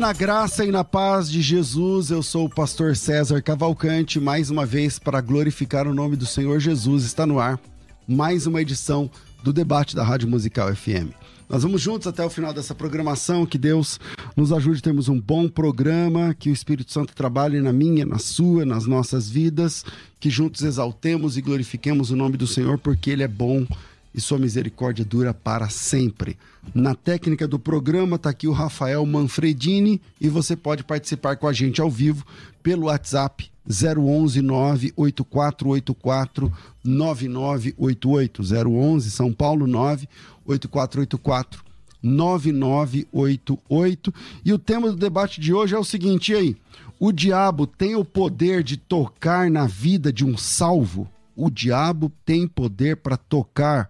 Na graça e na paz de Jesus. Eu sou o pastor César Cavalcante, mais uma vez para glorificar o nome do Senhor Jesus. Está no ar mais uma edição do debate da Rádio Musical FM. Nós vamos juntos até o final dessa programação. Que Deus nos ajude a termos um bom programa, que o Espírito Santo trabalhe na minha, na sua, nas nossas vidas, que juntos exaltemos e glorifiquemos o nome do Senhor, porque Ele é bom e sua misericórdia dura para sempre. Na técnica do programa está aqui o Rafael Manfredini e você pode participar com a gente ao vivo pelo WhatsApp 011 98484 9988 011 São Paulo 98484 9988 e o tema do debate de hoje é o seguinte aí? O diabo tem o poder de tocar na vida de um salvo? O diabo tem poder para tocar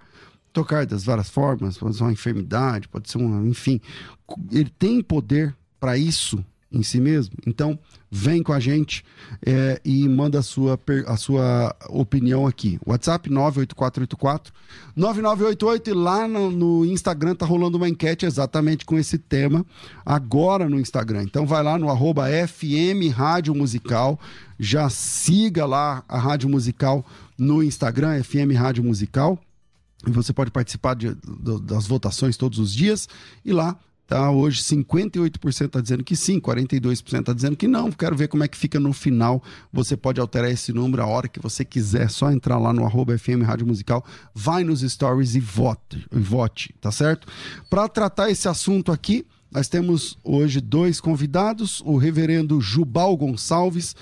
tocar das várias formas, pode ser uma enfermidade, pode ser uma, enfim, ele tem poder para isso em si mesmo. Então, vem com a gente é, e manda a sua, a sua opinião aqui. WhatsApp 98484 9988 e lá no, no, Instagram tá rolando uma enquete exatamente com esse tema agora no Instagram. Então vai lá no arroba FM Rádio Musical, já siga lá a Rádio Musical no Instagram, FM Rádio Musical você pode participar de, de, das votações todos os dias e lá tá hoje 58% está dizendo que sim, 42% está dizendo que não. Quero ver como é que fica no final. Você pode alterar esse número a hora que você quiser, só entrar lá no arroba FM Rádio Musical, vai nos stories e vote, e vote tá certo? Para tratar esse assunto aqui, nós temos hoje dois convidados, o reverendo Jubal Gonçalves,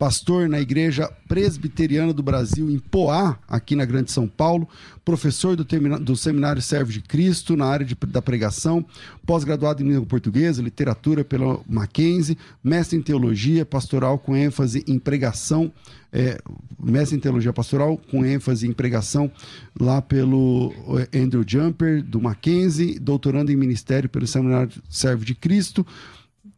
pastor na Igreja Presbiteriana do Brasil, em Poá, aqui na Grande São Paulo, professor do, do Seminário Servo de Cristo na área de, da pregação, pós-graduado em língua portuguesa, literatura pela Mackenzie, mestre em teologia pastoral com ênfase em pregação, é, mestre em teologia pastoral com ênfase em pregação lá pelo é, Andrew Jumper, do Mackenzie, doutorando em ministério pelo Seminário Servo de Cristo,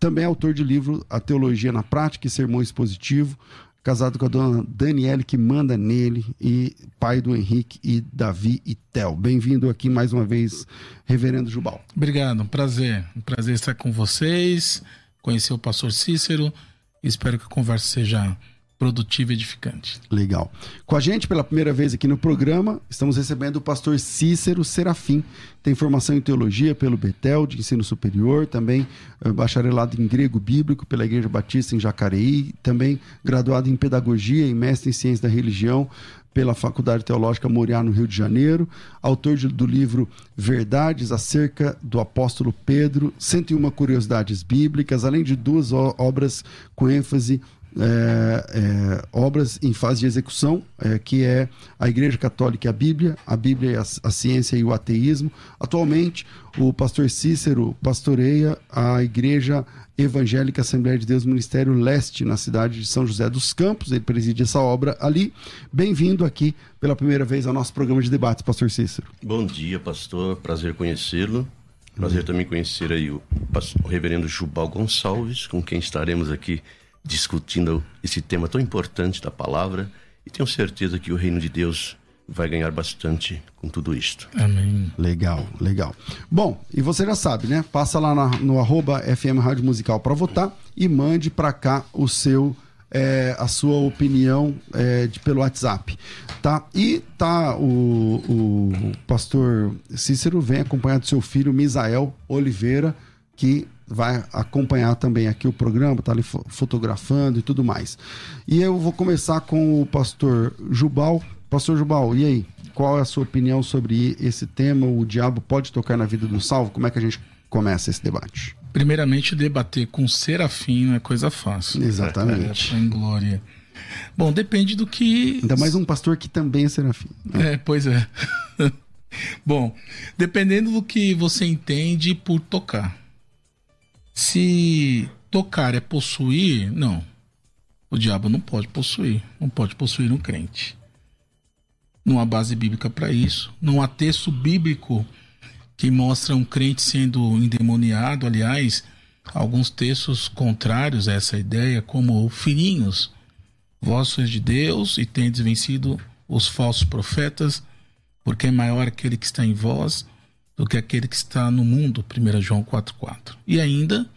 também é autor de livro A Teologia na Prática e Sermão Expositivo, casado com a dona Daniele, que manda nele, e pai do Henrique e Davi e Tel. Bem-vindo aqui mais uma vez, Reverendo Jubal. Obrigado, um prazer. Um prazer estar com vocês, conhecer o pastor Cícero. Espero que a conversa seja produtivo e edificante. Legal. Com a gente pela primeira vez aqui no programa, estamos recebendo o pastor Cícero Serafim. Tem formação em teologia pelo Betel, de ensino superior, também eh, bacharelado em grego bíblico pela Igreja Batista em Jacareí, também graduado em pedagogia e mestre em ciência da religião pela Faculdade Teológica Moriá, no Rio de Janeiro, autor de, do livro Verdades acerca do apóstolo Pedro, 101 curiosidades bíblicas, além de duas obras com ênfase é, é, obras em fase de execução, é, que é a Igreja Católica e a Bíblia, a Bíblia, a, a, ciência e o ateísmo. Atualmente, o pastor Cícero pastoreia a Igreja Evangélica Assembleia de Deus Ministério Leste, na cidade de São José dos Campos. Ele preside essa obra ali. Bem-vindo aqui pela primeira vez ao nosso programa de debates, pastor Cícero. Bom dia, pastor. Prazer conhecê-lo. Prazer também conhecer aí o, o reverendo Jubal Gonçalves, com quem estaremos aqui discutindo esse tema tão importante da palavra e tenho certeza que o reino de Deus vai ganhar bastante com tudo isto. Amém. Legal, legal. Bom, e você já sabe, né? Passa lá na- no arroba FM Rádio Musical para votar e mande para cá o seu é, a sua opinião é, de, pelo WhatsApp, tá? E tá o, o pastor Cícero vem acompanhar do seu filho Misael Oliveira, que vai acompanhar também aqui o programa, tá ali fo- fotografando e tudo mais. E eu vou começar com o pastor Jubal. Pastor Jubal, e aí? Qual é a sua opinião sobre esse tema? O diabo pode tocar na vida do salvo? Como é que a gente começa esse debate? Primeiramente, debater com serafim não é coisa fácil. Exatamente. É, em glória. Bom, depende do que. Ainda mais um pastor que também é serafim. É, pois é. Bom, dependendo do que você entende por tocar. Se tocar é possuir, não. O diabo não pode possuir. Não pode possuir um crente. Não há base bíblica para isso. Não há texto bíblico que mostra um crente sendo endemoniado. Aliás, alguns textos contrários a essa ideia, como filhinhos, vós sois de Deus e tendes vencido os falsos profetas, porque é maior aquele que está em vós do que aquele que está no mundo. 1 João 4,4. E ainda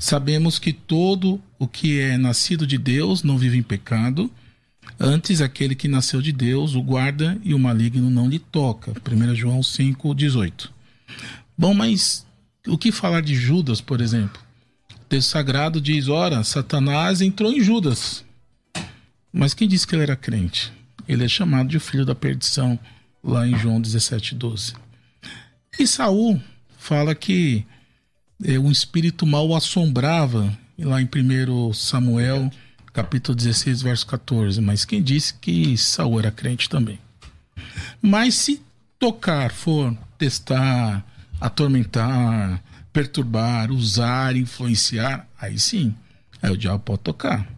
sabemos que todo o que é nascido de Deus não vive em pecado. Antes, aquele que nasceu de Deus o guarda e o maligno não lhe toca. 1 João 5,18. Bom, mas o que falar de Judas, por exemplo? O texto sagrado diz: ora, Satanás entrou em Judas. Mas quem disse que ele era crente? Ele é chamado de filho da perdição, lá em João 17,12. E Saul fala que é, um espírito mal o assombrava, lá em 1 Samuel, capítulo 16, verso 14. Mas quem disse que Saul era crente também? Mas se tocar for testar, atormentar, perturbar, usar, influenciar, aí sim, aí o diabo pode tocar.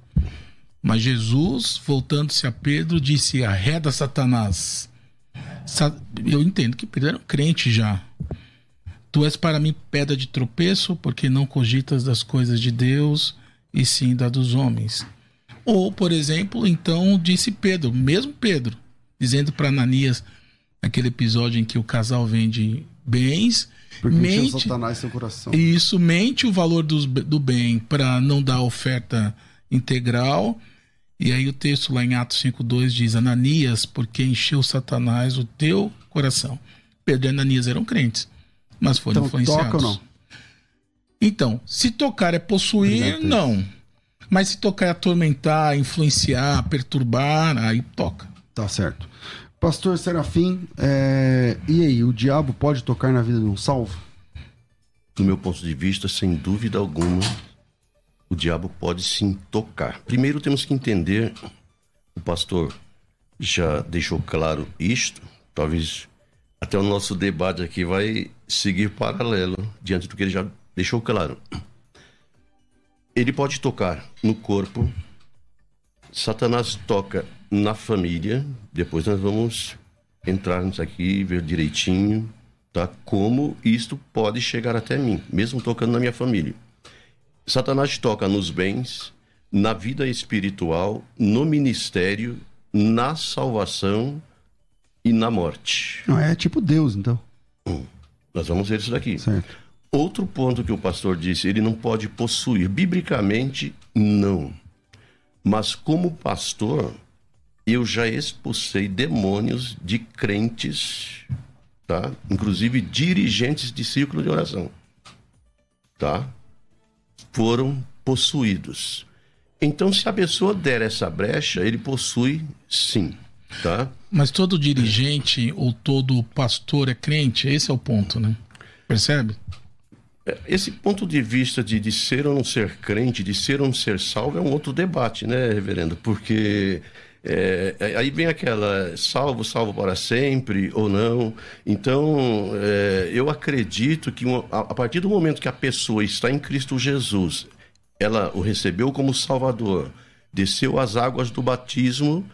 Mas Jesus, voltando-se a Pedro, disse: Arreda Satanás. Eu entendo que Pedro era um crente já. Tu és para mim pedra de tropeço, porque não cogitas das coisas de Deus, e sim da dos homens. Ou, por exemplo, então disse Pedro, mesmo Pedro, dizendo para Ananias, aquele episódio em que o casal vende bens, Porque mente, Satanás seu coração. e isso mente o valor do bem para não dar oferta integral. E aí o texto lá em Atos 5,2 diz: Ananias, porque encheu Satanás o teu coração. Pedro e Ananias eram crentes, mas foram Então, influenciados. toca ou não? Então, se tocar é possuir, Obrigado, não. Mas se tocar é atormentar, influenciar, perturbar, aí toca. Tá certo. Pastor Serafim, é, e aí, o diabo pode tocar na vida de um salvo? Do meu ponto de vista, sem dúvida alguma, o diabo pode sim tocar. Primeiro temos que entender, o pastor já deixou claro isto, talvez até o nosso debate aqui vai seguir paralelo diante do que ele já deixou claro. Ele pode tocar no corpo, Satanás toca na família, depois nós vamos entrar nisso aqui ver direitinho, tá? Como isto pode chegar até mim, mesmo tocando na minha família. Satanás toca nos bens, na vida espiritual, no ministério, na salvação e na morte. Não, é tipo Deus, então. Nós vamos ver isso daqui. Certo. Outro ponto que o pastor disse, ele não pode possuir. Biblicamente, não. Mas como pastor, eu já expulsei demônios de crentes, tá? Inclusive dirigentes de círculo de oração, tá? Foram possuídos. Então, se a pessoa der essa brecha, ele possui sim, tá? Mas todo dirigente ou todo pastor é crente? Esse é o ponto, né? Percebe? Esse ponto de vista de, de ser ou não ser crente, de ser ou não ser salvo, é um outro debate, né, reverendo? Porque é, é, aí vem aquela salvo, salvo para sempre ou não. Então, é, eu acredito que uma- a, a partir do momento que a pessoa está em Cristo Jesus, ela o recebeu como Salvador, desceu as águas do batismo,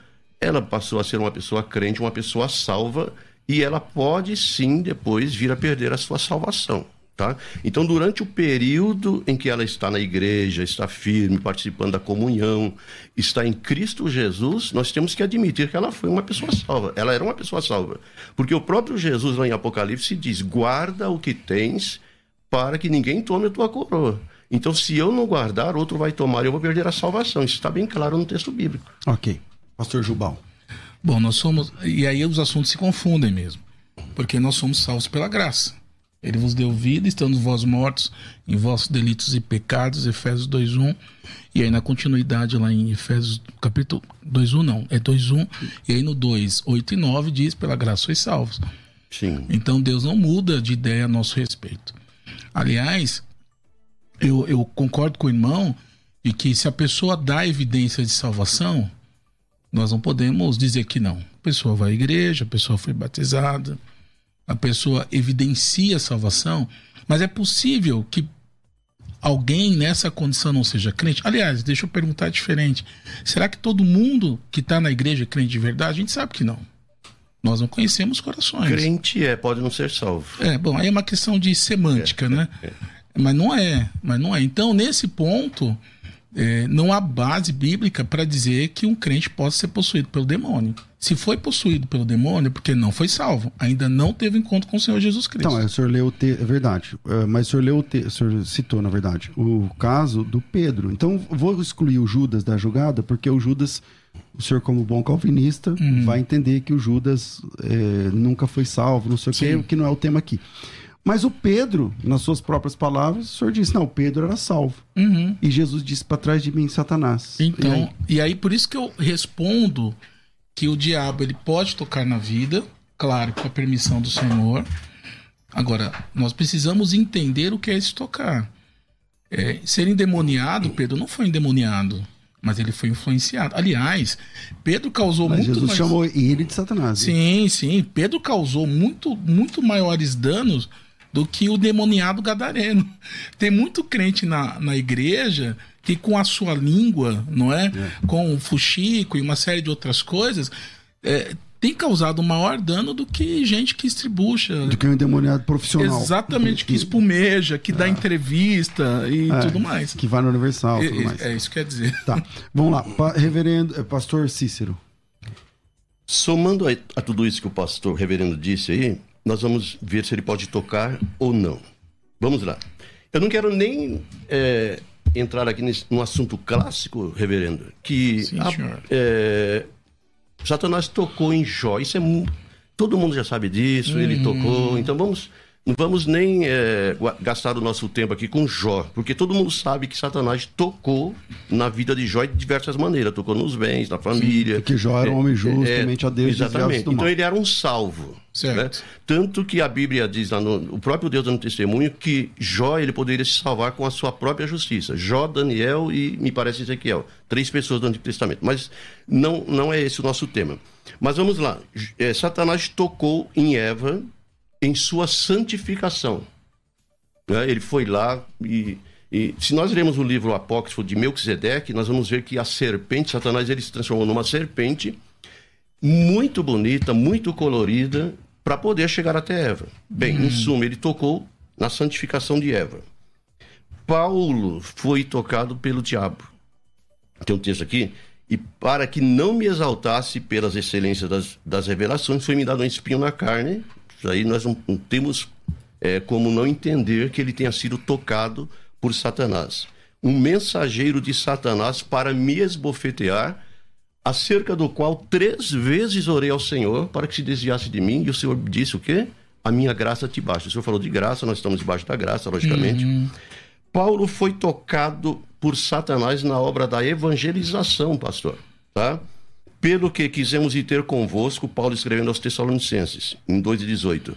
ela passou a ser uma pessoa crente, uma pessoa salva, e ela pode sim depois vir a perder a sua salvação. Tá? Então, durante o período em que ela está na igreja, está firme, participando da comunhão, está em Cristo Jesus, nós temos que admitir que ela foi uma pessoa salva. Ela era uma pessoa salva. Porque o próprio Jesus, lá em Apocalipse, diz: guarda o que tens para que ninguém tome a tua coroa. Então, se eu não guardar, outro vai tomar e eu vou perder a salvação. Isso está bem claro no texto bíblico. Ok. Pastor Jubal. Bom, nós somos. E aí os assuntos se confundem mesmo. Porque nós somos salvos pela graça. Ele vos deu vida, estando vós mortos em vossos delitos e pecados, Efésios 2.1. E aí na continuidade lá em Efésios capítulo 2.1 não, é 2.1. E aí no 2, 8 e 9 diz, pela graça sois salvos. Sim. Então Deus não muda de ideia a nosso respeito. Aliás, eu, eu concordo com o irmão de que se a pessoa dá evidência de salvação, nós não podemos dizer que não. A pessoa vai à igreja, a pessoa foi batizada, a pessoa evidencia a salvação, mas é possível que alguém nessa condição não seja crente? Aliás, deixa eu perguntar diferente. Será que todo mundo que está na igreja é crente de verdade? A gente sabe que não. Nós não conhecemos corações. Crente é, pode não ser salvo. É, bom, aí é uma questão de semântica, É, né? Mas não é, mas não é. Então, nesse ponto, é, não há base bíblica para dizer que um crente possa ser possuído pelo demônio. Se foi possuído pelo demônio, é porque não foi salvo, ainda não teve encontro com o Senhor Jesus Cristo. Então, é, o senhor leu o texto, é verdade. É, mas o senhor leu o texto, o senhor citou, na verdade, o caso do Pedro. Então, vou excluir o Judas da jogada, porque o Judas, o senhor, como bom calvinista, Uhum. vai entender que o Judas é, nunca foi salvo, não sei o Sim. quê, que não é o tema aqui. Mas o Pedro, nas suas próprias palavras, o senhor disse: não, o Pedro era salvo. Uhum. E Jesus disse para trás de mim, Satanás. Então, E aí? e aí? por isso que eu respondo que o diabo ele pode tocar na vida, claro, com a permissão do Senhor. Agora, nós precisamos entender o que é esse tocar. É, ser endemoniado, Pedro não foi endemoniado, mas ele foi influenciado. Aliás, Pedro causou Mas muito Jesus mais... chamou ele de Satanás. Sim, sim. Pedro causou muito, muito maiores danos do que o demoniado gadareno. Tem muito crente na, na igreja que com a sua língua, não é? Com o fuxico e uma série de outras coisas, é, tem causado maior dano do que gente que estribucha. Do que um endemoniado profissional. Exatamente, que espumeja, que dá entrevista e É, tudo mais. Que vai no Universal e tudo É, mais. é isso que quer dizer. Tá. Vamos lá. Pa- reverendo, eh, pastor Cícero. Somando a, a tudo isso que o pastor reverendo disse aí, nós vamos ver se ele pode tocar ou não. Vamos lá. Eu não quero nem é, entrar aqui nesse, num assunto clássico, reverendo, que Sim, a- é, Satanás tocou em Jó. Isso é todo mundo já sabe disso. Ele Uhum. tocou. Então vamos não vamos nem é, gastar o nosso tempo aqui com Jó, porque todo mundo sabe que Satanás tocou na vida de Jó de diversas maneiras. Tocou nos bens, na família. Porque Jó era um homem justo, temente a Deus, Exatamente. Então ele era um salvo. Certo. né? Tanto que a Bíblia diz lá no o próprio Deus dando testemunho que Jó ele poderia se salvar com a sua própria justiça. Jó, Daniel e me parece Ezequiel, três pessoas do Antigo Testamento. Mas não não é esse o nosso tema. Mas vamos lá. Eh, Satanás tocou em Eva em sua santificação. né? Ele foi lá e, e se nós lermos o livro apócrifo de Melquisedeque, nós vamos ver que a serpente, Satanás, ele se transformou numa serpente muito bonita, muito colorida, para poder chegar até Eva. Bem, em suma, ele tocou na santificação de Eva. Paulo foi tocado pelo diabo. Tem um texto aqui. E para que não me exaltasse pelas excelências das, das revelações, foi me dado um espinho na carne. Isso aí nós não, não temos é, como não entender que ele tenha sido tocado por Satanás. Um mensageiro de Satanás para me esbofetear, acerca do qual três vezes orei ao Senhor para que se desviasse de mim, e o Senhor disse o quê? A minha graça te basta. O Senhor falou de graça, nós estamos debaixo da graça, logicamente. Paulo foi tocado por Satanás na obra da evangelização, pastor, tá? Pelo que quisemos ir ter convosco, Paulo escrevendo aos Tessalonicenses, em 2,18.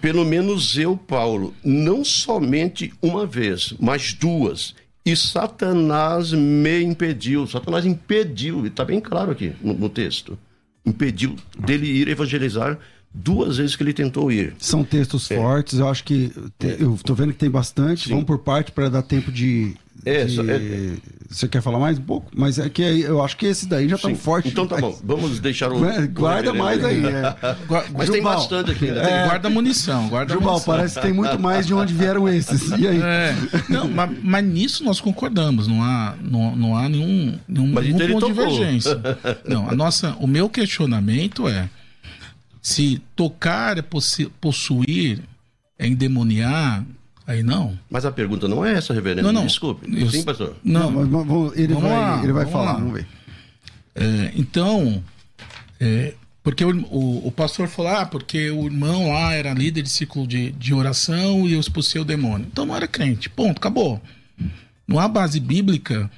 Pelo menos eu, Paulo, não somente uma vez, mas duas. E Satanás me impediu. Satanás impediu, está bem claro aqui no, no texto. Impediu dele ir evangelizar duas vezes que ele tentou ir. São textos fortes, eu acho que. te- Eu tô vendo que tem bastante. Sim. Vamos por parte para dar tempo de, É, de- é- Você quer falar mais um pouco? Mas é que aí eu acho que esse daí já tá Sim. forte. Então tá bom, vamos deixar o. Né? Guarda o mais aí. é. Mas tem bastante aqui ainda. É. Guarda munição, guarda Jubal, munição. parece que tem muito mais de onde vieram esses. E aí? É, não, mas, mas nisso nós concordamos, não há, não, não há nenhum, nenhum, Mas nenhum então ele ponto de divergência. Não, a nossa, o meu questionamento é se tocar é possuir, é endemoniar, aí não. Mas a pergunta não é essa, reverendo. Não, não. Desculpe. Eu- Sim, pastor. Não, Não, mas vamos- ele, Vamos vai, lá, ele vai vamos falar, lá. vamos ver. É, então, é, porque o, o, o pastor falou, ah, porque o irmão lá era líder de ciclo de, de oração e eu expulsei o demônio. Então não era crente. Ponto, acabou. Não há base bíblica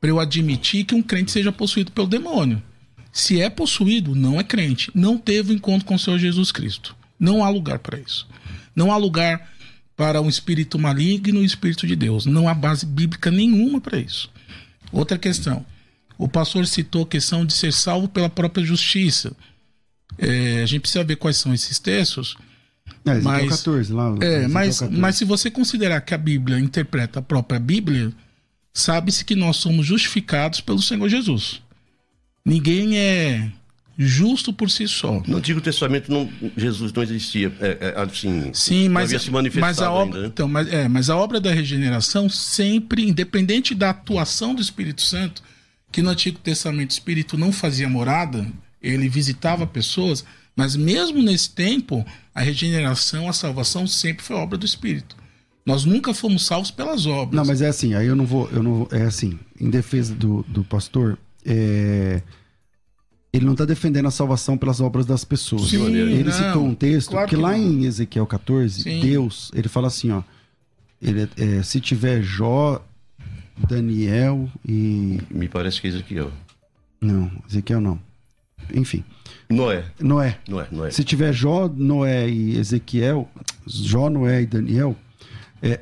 para eu admitir que um crente seja possuído pelo demônio. Se é possuído, não é crente. Não teve encontro com o Senhor Jesus Cristo. Não há lugar para isso. Não há lugar para um espírito maligno e o espírito de Deus. Não há base bíblica nenhuma para isso. Outra questão. O pastor citou a questão de ser salvo pela própria justiça. É, a gente precisa ver quais são esses textos. É, Mas- 14, lá. É, mas, 14. mas se você considerar que a Bíblia interpreta a própria Bíblia, sabe-se que nós somos justificados pelo Senhor Jesus. Ninguém é justo por si só. No Antigo Testamento não, Jesus não existia. É, é, assim, Sim, não mas, havia se manifestado mas a obra, ainda. né? então, mas, é, mas a obra da regeneração sempre, independente da atuação do Espírito Santo, que no Antigo Testamento o Espírito não fazia morada, ele visitava pessoas, mas mesmo nesse tempo, a regeneração, a salvação sempre foi obra do Espírito. Nós nunca fomos salvos pelas obras. Não, mas é assim, aí eu não vou. Eu não vou é assim, em defesa do, do pastor, é, ele não está defendendo a salvação pelas obras das pessoas. Sim, ele não, citou um texto claro que, que lá em Ezequiel 14, Sim. Deus, ele fala assim, ó. Ele, é, se tiver Jó, Daniel e. Me parece que é ó. Não, Ezequiel não. Enfim, Noé. Noé. Noé, Noé. Se tiver Jó, Noé e Ezequiel, Jó, Noé e Daniel, é,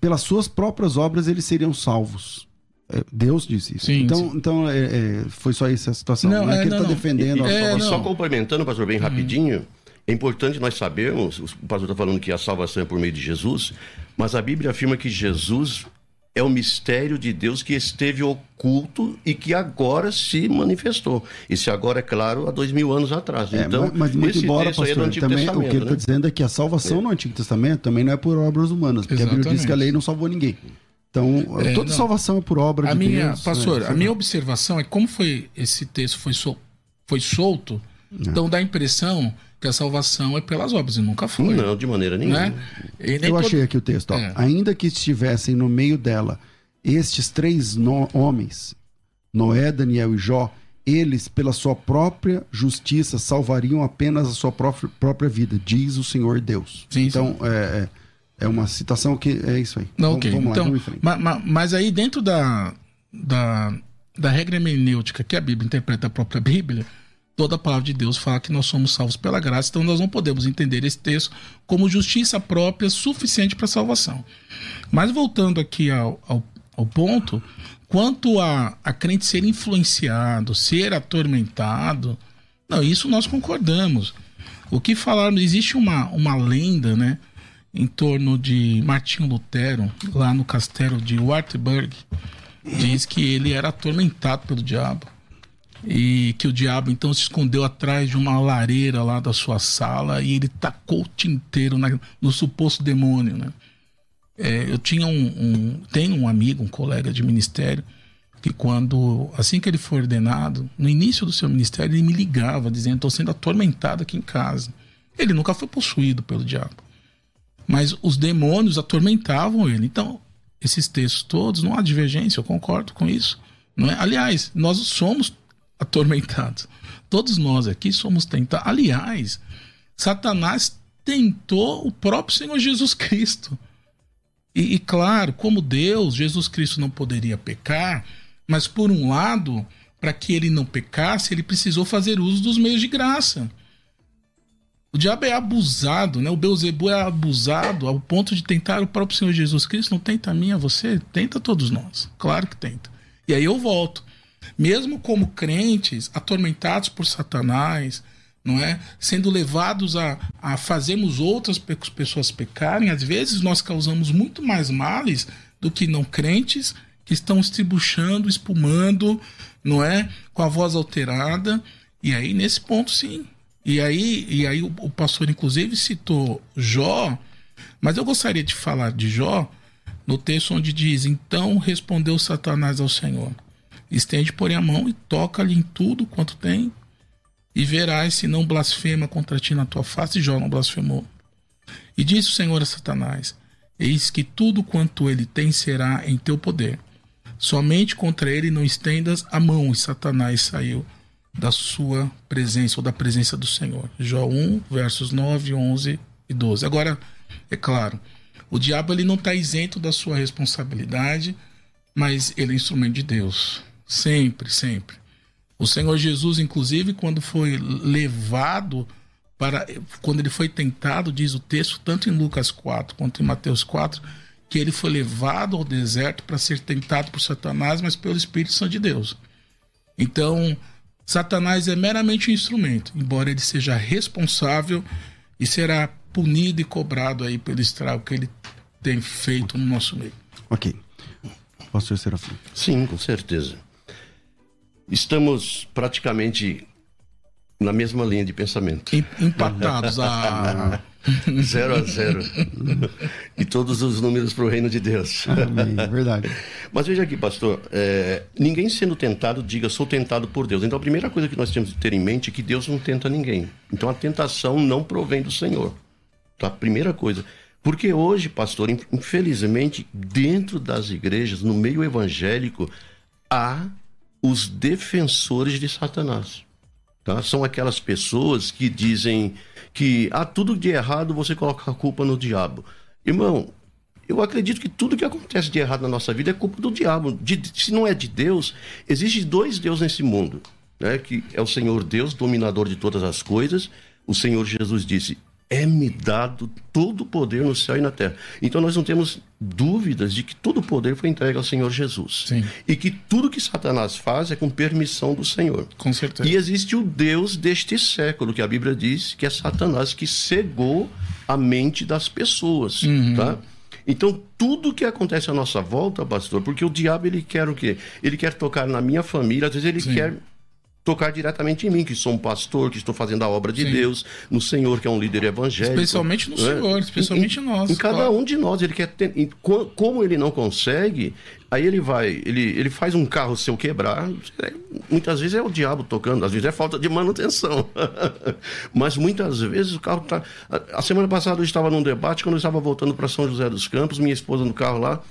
pelas suas próprias obras eles seriam salvos. É, Deus disse isso. Sim, então, sim. então é, é, foi só essa a situação. Não, Não, é é, que ele não, está não. defendendo a É, salvação. E só não. complementando, pastor, bem rapidinho, é importante nós sabermos, o pastor está falando que a salvação é por meio de Jesus, mas a Bíblia afirma que Jesus é o mistério de Deus que esteve oculto e que agora se manifestou. Esse agora, é claro, há dois mil anos atrás. É, então, mas, mas muito embora, texto aí é do pastor, Antigo também, o que ele está né? dizendo é que a salvação no Antigo Testamento também não é por obras humanas, porque a Bíblia diz Exatamente. que a lei não salvou ninguém. Então, É, toda não. salvação é por obra a de minha, Deus. pastor, né? a minha observação é como foi esse texto foi, sol, foi solto, então dá a impressão que a salvação é pelas obras e nunca foi. Não, de maneira nenhuma. né? E nem Eu todo- achei aqui o texto. ó. É. Ainda que estivessem no meio dela estes três no- homens, Noé, Daniel e Jó, eles, pela sua própria justiça, salvariam apenas a sua própria, própria vida, diz o Senhor Deus. Sim, então, É, é, é uma citação que é isso aí. Não, Vamos- ok. Vamos lá, então, vamos em frente. ma- ma- mas aí dentro da, da, da regra hermenêutica que a Bíblia interpreta a própria Bíblia, toda a palavra de Deus fala que nós somos salvos pela graça, então nós não podemos entender esse texto como justiça própria suficiente para salvação. Mas voltando aqui ao, ao, ao ponto, quanto a, a crente ser influenciado, ser atormentado, não, isso nós concordamos. O que falaram, existe uma, uma lenda, né? Em torno de Martinho Lutero, lá no castelo de Wartburg, diz que ele era atormentado pelo diabo. E que o diabo então se escondeu atrás de uma lareira lá da sua sala e ele tacou o tinteiro na- no suposto demônio, né? É, eu tinha um, um tenho um amigo, um colega de ministério, que quando assim que ele foi ordenado, no início do seu ministério, ele me ligava dizendo: "Estou sendo atormentado aqui em casa". Ele nunca foi possuído pelo diabo, mas os demônios atormentavam ele. Então, esses textos todos não há divergência, eu concordo com isso, não é? Aliás, nós somos atormentados. Todos nós aqui somos tentados. Aliás, Satanás tentou o próprio Senhor Jesus Cristo. E, e, claro, como Deus, Jesus Cristo não poderia pecar, mas por um lado, para que ele não pecasse, ele precisou fazer uso dos meios de graça. O diabo é abusado, né? O Beuzebu é abusado ao ponto de tentar o próprio Senhor Jesus Cristo. Não tenta a mim, a você? Tenta todos nós. Claro que tenta. E aí eu volto. Mesmo como crentes, atormentados por Satanás, não é? Sendo levados a, a fazermos outras pe- pessoas pecarem, às vezes nós causamos muito mais males do que não crentes que estão estribuchando, espumando, não é? Com a voz alterada. E aí, nesse ponto, sim. E aí, e aí o, o pastor, inclusive, citou Jó, mas eu gostaria de falar de Jó no texto onde diz: Então respondeu Satanás ao Senhor: Estende, porém, a mão e toca-lhe em tudo quanto tem, e verás se não blasfema contra ti na tua face. E Jó não blasfemou. E disse o Senhor a Satanás: Eis que tudo quanto ele tem será em teu poder. Somente contra ele não estendas a mão. E Satanás saiu da sua presença ou da presença do Senhor. Jó 1, versos 9, 11 e 12. Agora, é claro, o diabo ele não está isento da sua responsabilidade, mas ele é instrumento de Deus. Sempre, sempre. O Senhor Jesus, inclusive, quando foi levado para. Quando ele foi tentado, diz o texto, tanto em Lucas 4 quanto em Mateus 4, que ele foi levado ao deserto para ser tentado por Satanás, mas pelo Espírito Santo de Deus. Então, Satanás é meramente um instrumento, embora ele seja responsável e será punido e cobrado aí pelo estrago que ele tem feito no nosso meio. Ok. Pastor Serafim. Sim, com certeza. Estamos praticamente na mesma linha de pensamento. Empatados a. zero a zero. e todos os números para o reino de Deus. Amém, é verdade. Mas veja aqui, pastor, é, ninguém sendo tentado diga sou tentado por Deus. Então a primeira coisa que nós temos que ter em mente é que Deus não tenta ninguém. Então a tentação não provém do Senhor. Então a primeira coisa. Porque hoje, pastor, infelizmente, dentro das igrejas, no meio evangélico, há os defensores de Satanás. Tá? São aquelas pessoas que dizem que ah, tudo de errado você coloca a culpa no diabo. Irmão, eu acredito que tudo que acontece de errado na nossa vida é culpa do diabo. De, se não é de Deus, existe dois deuses nesse mundo, né? que é o Senhor Deus, dominador de todas as coisas. O Senhor Jesus disse: é-me dado todo o poder no céu e na terra. Então nós não temos dúvidas de que todo o poder foi entregue ao Senhor Jesus. Sim. E que tudo que Satanás faz é com permissão do Senhor. Com certeza. E existe o Deus deste século, que a Bíblia diz que é Satanás que cegou a mente das pessoas, Uhum. tá? Então, tudo que acontece à nossa volta, pastor, porque o diabo ele quer o quê? Ele quer tocar na minha família, às vezes ele Sim. quer tocar diretamente em mim, que sou um pastor, que estou fazendo a obra de Sim. Deus, no Senhor, que é um líder evangélico. Especialmente no né? Senhor, especialmente em, nós, Em cada claro. um de nós, ele quer ter, em- co- como ele não consegue, aí ele vai, ele, ele faz um carro seu quebrar, é, muitas vezes é o diabo tocando, às vezes é falta de manutenção. Mas muitas vezes o carro tá a, semana passada eu estava num debate quando eu estava voltando para São José dos Campos, minha esposa no carro lá,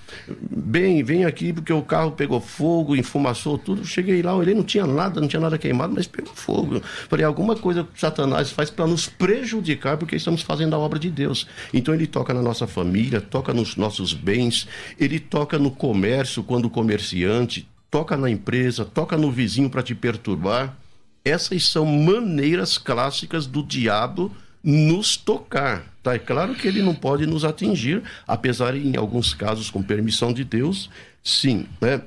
bem, vem aqui porque o carro pegou fogo, enfumaçou tudo. Cheguei lá, olhei, não tinha nada, não tinha nada queimado, mas pegou fogo. Falei, alguma coisa que Satanás faz para nos prejudicar porque estamos fazendo a obra de Deus. Então ele toca na nossa família, toca nos nossos bens, ele toca no comércio quando o comerciante, toca na empresa, toca no vizinho para te perturbar. Essas são maneiras clássicas do diabo nos tocar. Tá? É claro que ele não pode nos atingir, apesar em alguns casos, com permissão de Deus, sim. Né?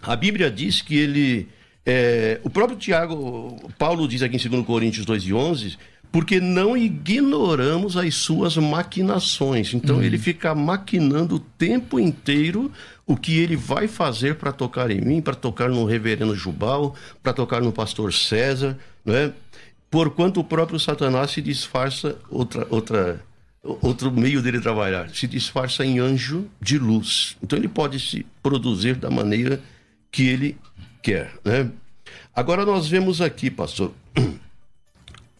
A Bíblia diz que ele. é, o próprio Tiago, Paulo diz aqui em 2 Coríntios 2 e 11, porque não ignoramos as suas maquinações. Então ele fica maquinando o tempo inteiro o que ele vai fazer para tocar em mim, para tocar no reverendo Jubal, para tocar no pastor César, né? Porquanto o próprio Satanás se disfarça outra outra outro meio dele trabalhar, se disfarça em anjo de luz. Então ele pode se produzir da maneira que ele quer, né? Agora nós vemos aqui, pastor,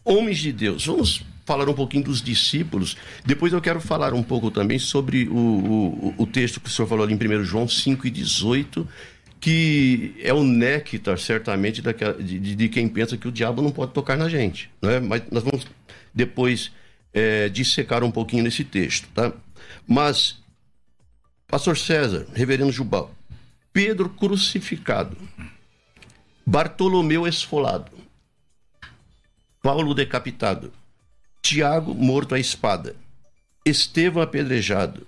homens de Deus. Vamos falar um pouquinho dos discípulos. Depois eu quero falar um pouco também sobre o, o, o texto que o senhor falou ali em 1 João 5 e 18, que é o néctar, certamente, daquela, de, de- quem pensa que o diabo não pode tocar na gente. Né? Mas nós vamos depois é, dissecar um pouquinho nesse texto. Tá? Mas, pastor César, reverendo Jubal, Pedro crucificado, Bartolomeu esfolado, Paulo decapitado, Tiago morto à espada, Estevão apedrejado,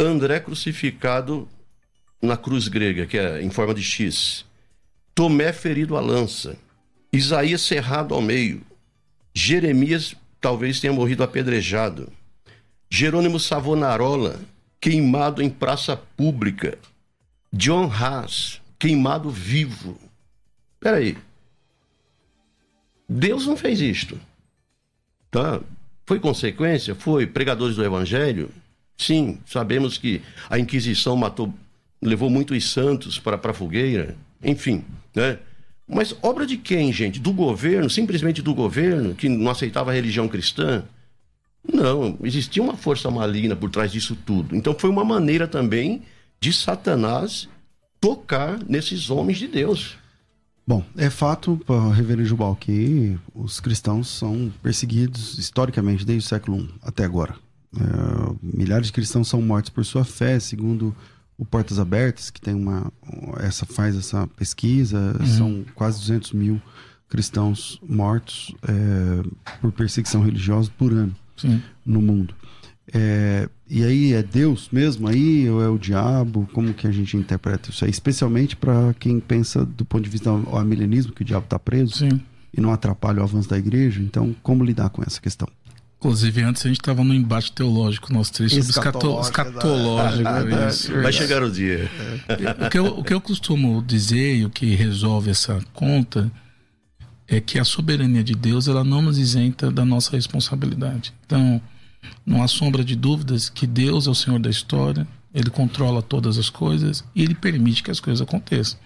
André crucificado na cruz grega, que é em forma de X, Tomé ferido à lança, Isaías cerrado ao meio, Jeremias talvez tenha morrido apedrejado, Jerônimo Savonarola queimado em praça pública, John Haas, queimado vivo. Peraí. Deus não fez isto. Tá? Foi consequência? Foi. Pregadores do Evangelho? Sim, sabemos que a Inquisição matou, levou muitos santos para a fogueira. Enfim, né? Mas obra de quem, gente? Do governo? Simplesmente do governo, que não aceitava a religião cristã? Não, existia uma força maligna por trás disso tudo. Então foi uma maneira também de Satanás tocar nesses homens de Deus. Bom, é fato, reverendo Jubal, que os cristãos são perseguidos historicamente desde o século I até agora. É, milhares de cristãos são mortos por sua fé, segundo o Portas Abertas, que tem uma essa faz essa pesquisa, uhum. são quase 200 mil cristãos mortos é, por perseguição religiosa por ano Sim. no mundo. É, e aí é Deus mesmo aí ou é o diabo? Como que a gente interpreta isso aí? Especialmente para quem pensa do ponto de vista do amilenismo, que o diabo está preso Sim. e não atrapalha o avanço da igreja. Então, como lidar com essa questão? Inclusive, antes a gente estava no embate teológico, nós três, sobre escatológico. escatológico é, isso. Vai chegar o dia. O que, eu, o que eu costumo dizer e o que resolve essa conta é que a soberania de Deus ela não nos isenta da nossa responsabilidade. Então, não há sombra de dúvidas que Deus é o Senhor da história, ele controla todas as coisas e ele permite que as coisas aconteçam.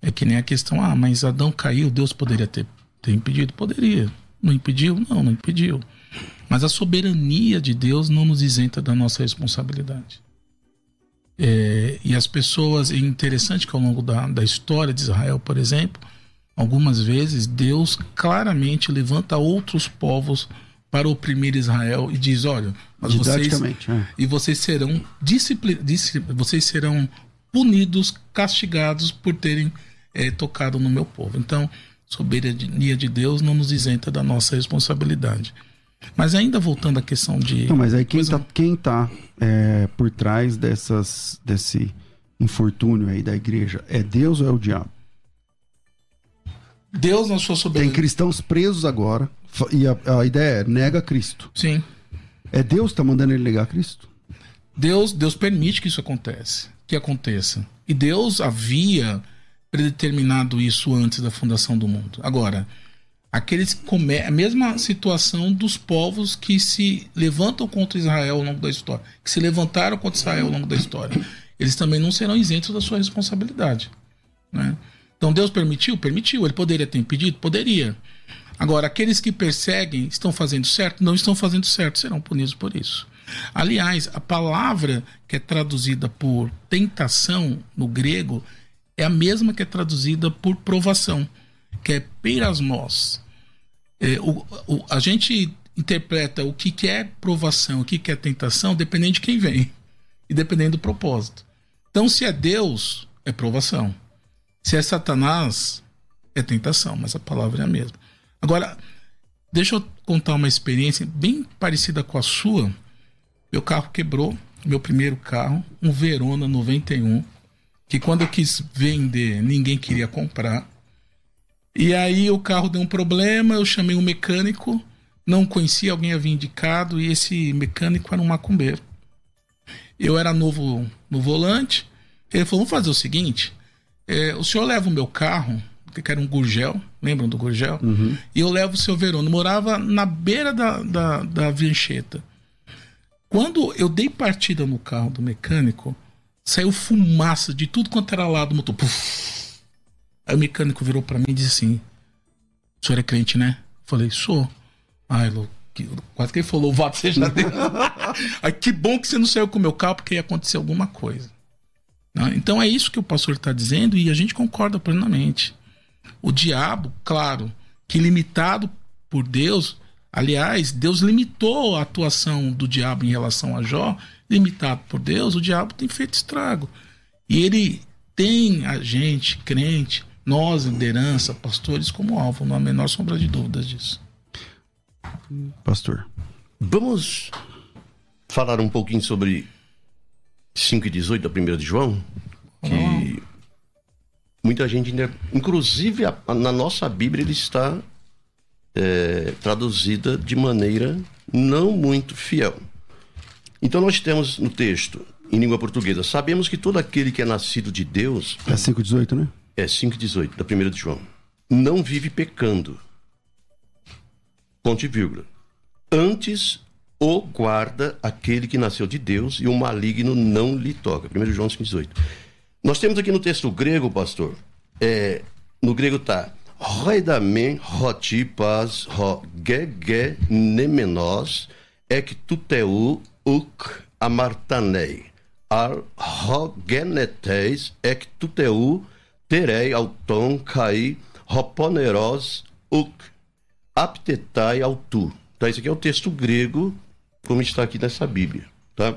É que nem a questão, ah, mas Adão caiu, Deus poderia ter, ter impedido? Poderia. Não impediu? Não, não impediu. Mas a soberania de Deus não nos isenta da nossa responsabilidade. É, e as pessoas, é interessante que ao longo da, da história de Israel, por exemplo, algumas vezes Deus claramente levanta outros povos para oprimir Israel e diz: olha, mas vocês é. e vocês serão disciplin, vocês serão punidos, castigados por terem é, tocado no meu povo. Então, soberania de Deus não nos isenta da nossa responsabilidade. Mas ainda voltando à questão de. Não, mas aí quem está quem tá, é, por trás dessas, desse infortúnio aí da igreja é Deus ou é o diabo? Deus na sua soberania. Tem cristãos presos agora e a, a ideia é nega Cristo. Sim. É Deus que está mandando ele negar Cristo? Deus, Deus permite que isso acontece, que aconteça. E Deus havia predeterminado isso antes da fundação do mundo. Agora, aqueles come... a mesma situação dos povos que se levantam contra Israel ao longo da história, que se levantaram contra Israel ao longo da história, eles também não serão isentos da sua responsabilidade, né? Então Deus permitiu, permitiu. Ele poderia ter impedido, poderia. Agora, aqueles que perseguem estão fazendo certo, não estão fazendo certo, serão punidos por isso. Aliás, a palavra que é traduzida por tentação no grego é a mesma que é traduzida por provação, que é peirasmos. É, o, o, a gente interpreta o que, que é provação, o que, que é tentação, dependendo de quem vem e dependendo do propósito. Então, se é Deus, é provação. Se é Satanás, é tentação, mas a palavra é a mesma. Agora, deixa eu contar uma experiência bem parecida com a sua. Meu carro quebrou, meu primeiro carro, um Verona 91, que quando eu quis vender, ninguém queria comprar. E aí o carro deu um problema, eu chamei um mecânico, não conhecia, alguém havia indicado, e esse mecânico era um macumbeiro. Eu era novo no volante, ele falou: vamos fazer o seguinte: é, o senhor leva o meu carro, que era um Gurgel, lembram do Gurgel? Uhum. E eu levo o seu Verona. Morava na beira da, da, da Vincheta. Quando eu dei partida no carro do mecânico, saiu fumaça de tudo quanto era lado do motor. Puf. Aí o mecânico virou para mim e disse assim: O senhor é crente, né? Falei, sou. Ai, Lu, que, quase que ele falou, louvado seja Deus. Aí que bom que você não saiu com o meu carro, porque ia acontecer alguma coisa. Né? Então é isso que o pastor está dizendo e a gente concorda plenamente. O diabo, claro, que limitado por Deus, aliás, Deus limitou a atuação do diabo em relação a Jó, limitado por Deus, o diabo tem feito estrago. E ele tem a gente, crente, nós, liderança, pastores, como alvo, não há a menor sombra de dúvidas disso. Pastor. Vamos falar um pouquinho sobre 5 e 18 da primeira de João? Que muita gente ainda. Inclusive, a, a, na nossa Bíblia, ele está é, traduzida de maneira não muito fiel. Então, nós temos no texto: em língua portuguesa. Sabemos que todo aquele que é nascido de Deus. É 5,18, né? É 5,18, da primeira de João. Não vive pecando. Ponto e vírgula. Antes o guarda aquele que nasceu de Deus e o maligno não lhe toca. 1 João 5,18. Nós temos aqui no texto grego, pastor, é, no grego está Roidamen roti pas ro gege nemenos ek tuteu uk amartanei ar ho geneteis ek tuteu terei auton kai roponeros uk aptetai autu. Tá, isso aqui é o texto grego, como está aqui nessa Bíblia, tá?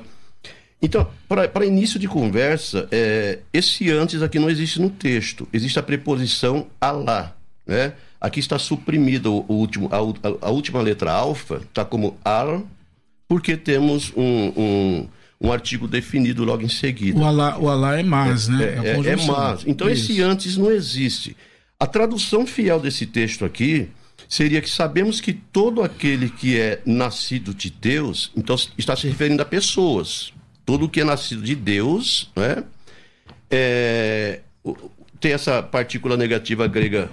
Então, para início de conversa, é, esse antes aqui não existe no texto. Existe a preposição alá. Né? Aqui está suprimida o, o último, a, a, última letra alfa, está como al, porque temos um, um, um, artigo definido logo em seguida. O alá, o alá é mais, é, né? É, é, é mais. Então, Isso. esse antes não existe. A tradução fiel desse texto aqui seria que sabemos que todo aquele que é nascido de Deus, então está se referindo a pessoas. Todo que é nascido de Deus, né? É, tem essa partícula negativa grega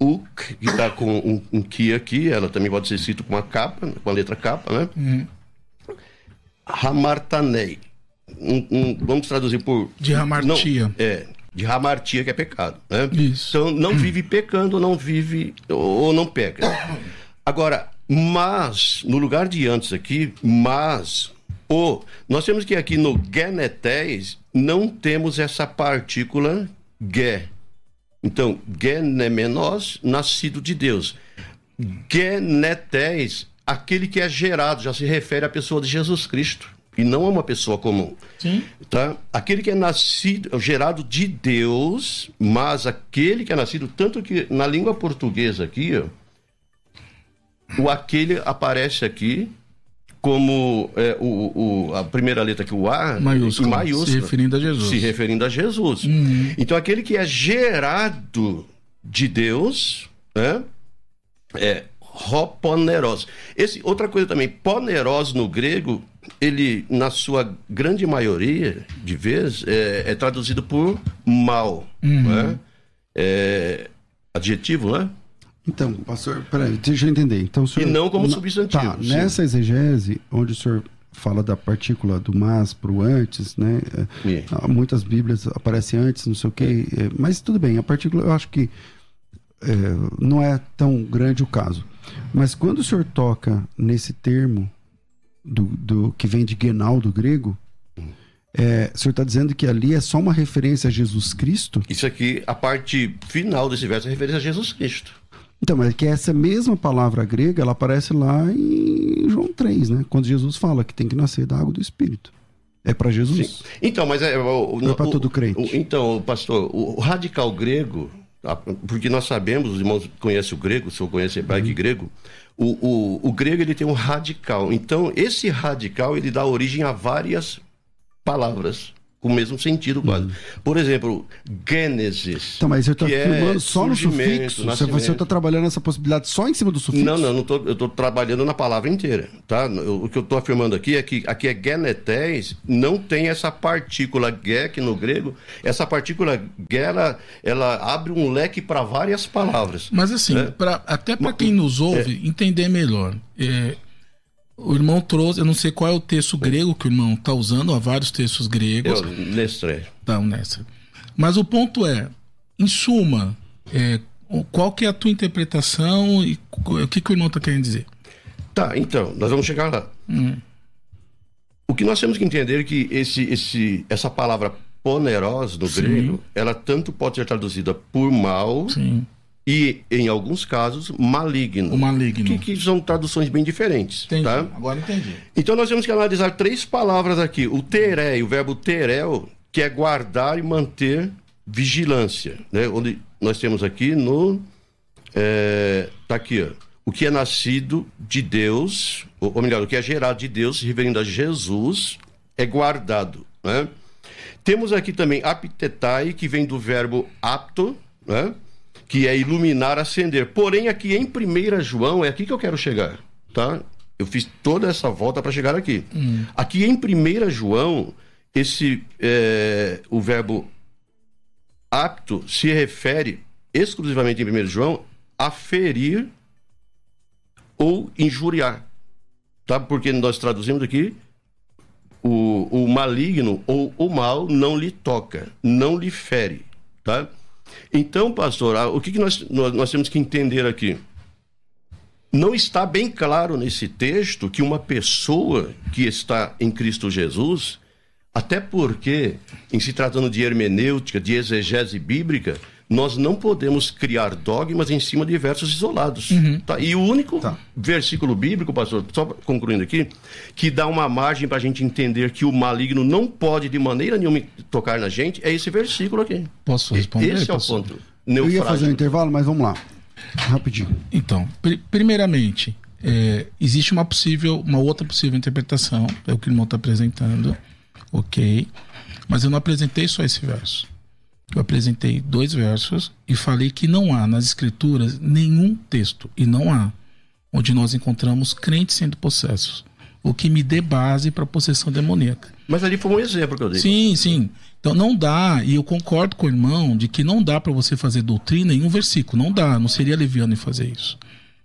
uk, que está com um, um ki aqui, ela também pode ser escrito com uma capa, com a letra capa, né? Uhum. Hamartanei. Um, um, vamos traduzir por. De hamartia. Não, é, de hamartia, que é pecado. Né? Isso. Então, não vive pecando, não vive ou não peca. Agora, mas, no lugar de antes aqui, mas, o, nós temos que aqui no genetés não temos essa partícula ge. Então, genemenos, nascido de Deus. Genetés, aquele que é gerado, já se refere à pessoa de Jesus Cristo e não é uma pessoa comum. Sim. Tá? Aquele que é nascido, gerado de Deus, mas aquele que é nascido, tanto que na língua portuguesa aqui, ó, o aquele aparece aqui como é, o, o, a primeira letra que o A maiúsculo, maiúsculo, se referindo a Jesus. Se referindo a Jesus. Uhum. Então aquele que é gerado de Deus, né, é roponeros. Esse outra coisa também, poneros no grego ele, na sua grande maioria de vezes, é, é traduzido por mal. Uhum. Né? É, adjetivo, né? Então, pastor, peraí, deixa eu entender. Então, senhor, e não como substantivo. Tá, nessa exegese, onde o senhor fala da partícula do mas para o antes, né? É, muitas bíblias aparecem antes, não sei o quê. É, mas tudo bem, a partícula eu acho que é, não é tão grande o caso. Mas quando o senhor toca nesse termo do, do que vem de Genal do grego, é, o senhor está dizendo que ali é só uma referência a Jesus Cristo? Isso aqui, a parte final desse verso é referência a Jesus Cristo. Então, mas é que essa mesma palavra grega, ela aparece lá em João 3, né? Quando Jesus fala que tem que nascer da água do Espírito. É para Jesus? Sim. Então, mas é, o, é para todo crente. O, então, pastor, o radical grego, porque nós sabemos, os irmãos conhecem o grego, o senhor conhece hebraico uhum. e grego, o, o, o grego ele tem um radical. Então, esse radical ele dá origem a várias palavras o mesmo sentido quase. Uhum. Por exemplo, Gênesis. Então, mas eu estou afirmando é só no sufixo. Você está trabalhando essa possibilidade só em cima do sufixo? Não, não, não tô, eu estou trabalhando na palavra inteira. Tá? o que eu estou afirmando aqui é que aqui é genetés, não tem essa partícula ge, que no grego, essa partícula ge, ela, ela abre um leque para várias palavras. Mas assim, né? pra, até para quem nos ouve é, entender melhor. É, o irmão trouxe, eu não sei qual é o texto grego que o irmão está usando, há vários textos gregos. Eu, Nestre. Tá, o Nestre. Mas o ponto é, em suma, é, qual que é a tua interpretação e o que, que o irmão está querendo dizer? Tá, então, nós vamos chegar lá. Hum. O que nós temos que entender é que esse, esse, essa palavra poneros no grego, ela tanto pode ser traduzida por mal, Sim e, em alguns casos, maligno. O maligno. Que, que são traduções bem diferentes. Entendi. Tá? Agora entendi. Então nós temos que analisar três palavras aqui. O teré, o verbo terel, que é guardar e manter vigilância. Né? Onde nós temos aqui no. É, tá aqui, ó. O que é nascido de Deus, ou melhor, o que é gerado de Deus, referindo a Jesus, é guardado. Né? Temos aqui também aptetai, que vem do verbo apto, né? Que é iluminar, acender. Porém, aqui em 1 João, é aqui que eu quero chegar, tá? Eu fiz toda essa volta para chegar aqui. Hum. Aqui em 1 João, esse é, o verbo apto se refere exclusivamente em 1 João a ferir ou injuriar. Tá? Porque nós traduzimos aqui o, o maligno ou o mal não lhe toca, não lhe fere. Tá? Então, pastor, o que, nós, nós temos que entender aqui? Não está bem claro nesse texto que uma pessoa que está em Cristo Jesus, até porque, em se tratando de hermenêutica, de exegese bíblica, nós não podemos criar dogmas em cima de versos isolados. Uhum. Tá? E o único tá. versículo bíblico, pastor, só concluindo aqui, que dá uma margem para a gente entender que o maligno não pode de maneira nenhuma tocar na gente, é esse versículo aqui. Posso responder? Esse é o ponto. Eu ia fazer um intervalo, mas vamos lá. Rapidinho. Então, pr primeiramente, é, existe uma possível, uma outra possível interpretação, é o que o irmão está apresentando, ok? Mas eu não apresentei só esse verso. Eu apresentei dois versos e falei que não há nas escrituras nenhum texto, e não há, onde nós encontramos crentes sendo possessos, o que me dê base para possessão demoníaca. Mas ali foi um exemplo que eu dei. Sim, sim. Então não dá, e eu concordo com o irmão de que não dá para você fazer doutrina em um versículo, não dá, não seria leviano em fazer isso.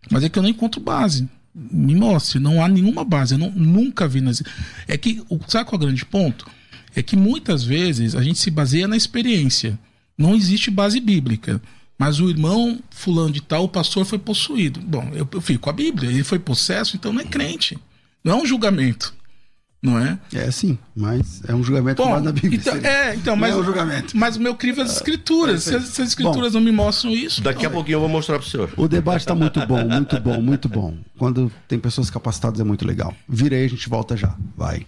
Mas é que eu não encontro base. Me mostre, não há nenhuma base, eu não, nunca vi nas. É que, sabe qual é o grande ponto? É que muitas vezes a gente se baseia na experiência. Não existe base bíblica. Mas o irmão fulano de tal, o pastor foi possuído. Bom, eu, eu fico com a Bíblia, ele foi possesso, então não é crente. Não é um julgamento. Não é? É sim, mas é um julgamento Bom, na Bíblia. Então, é, então, mas, é um julgamento. mas o meu crivo é as escrituras. É, se, as, se, as, escrituras Bom, não me mostram isso. Daqui a pouquinho eu vou mostrar para o senhor. O debate está muito bom, muito bom, muito bom. Quando tem pessoas capacitadas é muito legal. Vira aí, a gente volta já. Vai.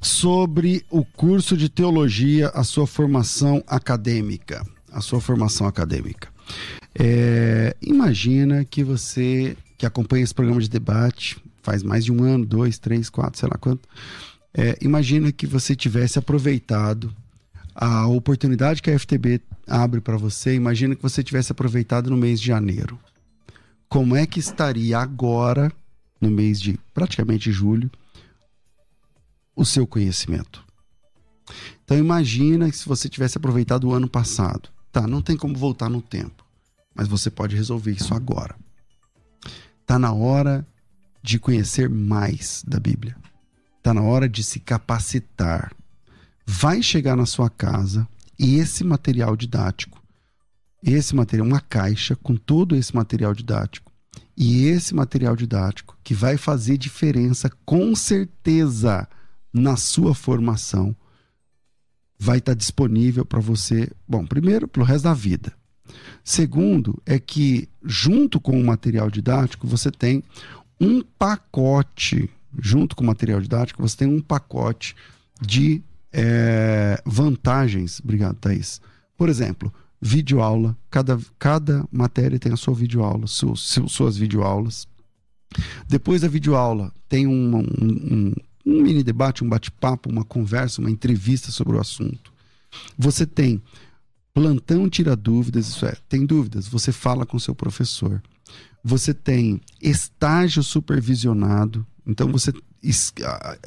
sobre o curso de teologia, a sua formação acadêmica. A sua formação acadêmica. É, imagina que você que acompanha esse programa de debate faz mais de um ano, dois, três, quatro, sei lá quanto. É, imagina que você tivesse aproveitado a oportunidade que a FTB abre para você. Imagina que você tivesse aproveitado no mês de janeiro. Como é que estaria agora, no mês de praticamente julho, o seu conhecimento. Então imagina se você tivesse aproveitado o ano passado. Tá, não tem como voltar no tempo, mas você pode resolver isso agora. Tá na hora de conhecer mais da Bíblia. Tá na hora de se capacitar. Vai chegar na sua casa e esse material didático, esse material, uma caixa com todo esse material didático, e esse material didático que vai fazer diferença com certeza na sua formação vai estar disponível para você, bom, primeiro, pelo resto da vida. Segundo, é que junto com o material didático você tem um pacote, junto com o material didático, você tem um pacote de é, vantagens. Obrigado, Thaís. Por exemplo, videoaula. Cada, cada matéria tem a sua videoaula, su, su, suas videoaulas. Depois da videoaula, tem um, um, um mini debate, um bate-papo, uma conversa, uma entrevista sobre o assunto. Você tem plantão tira dúvidas, isso é, tem dúvidas, você fala com seu professor. Você tem estágio supervisionado, então você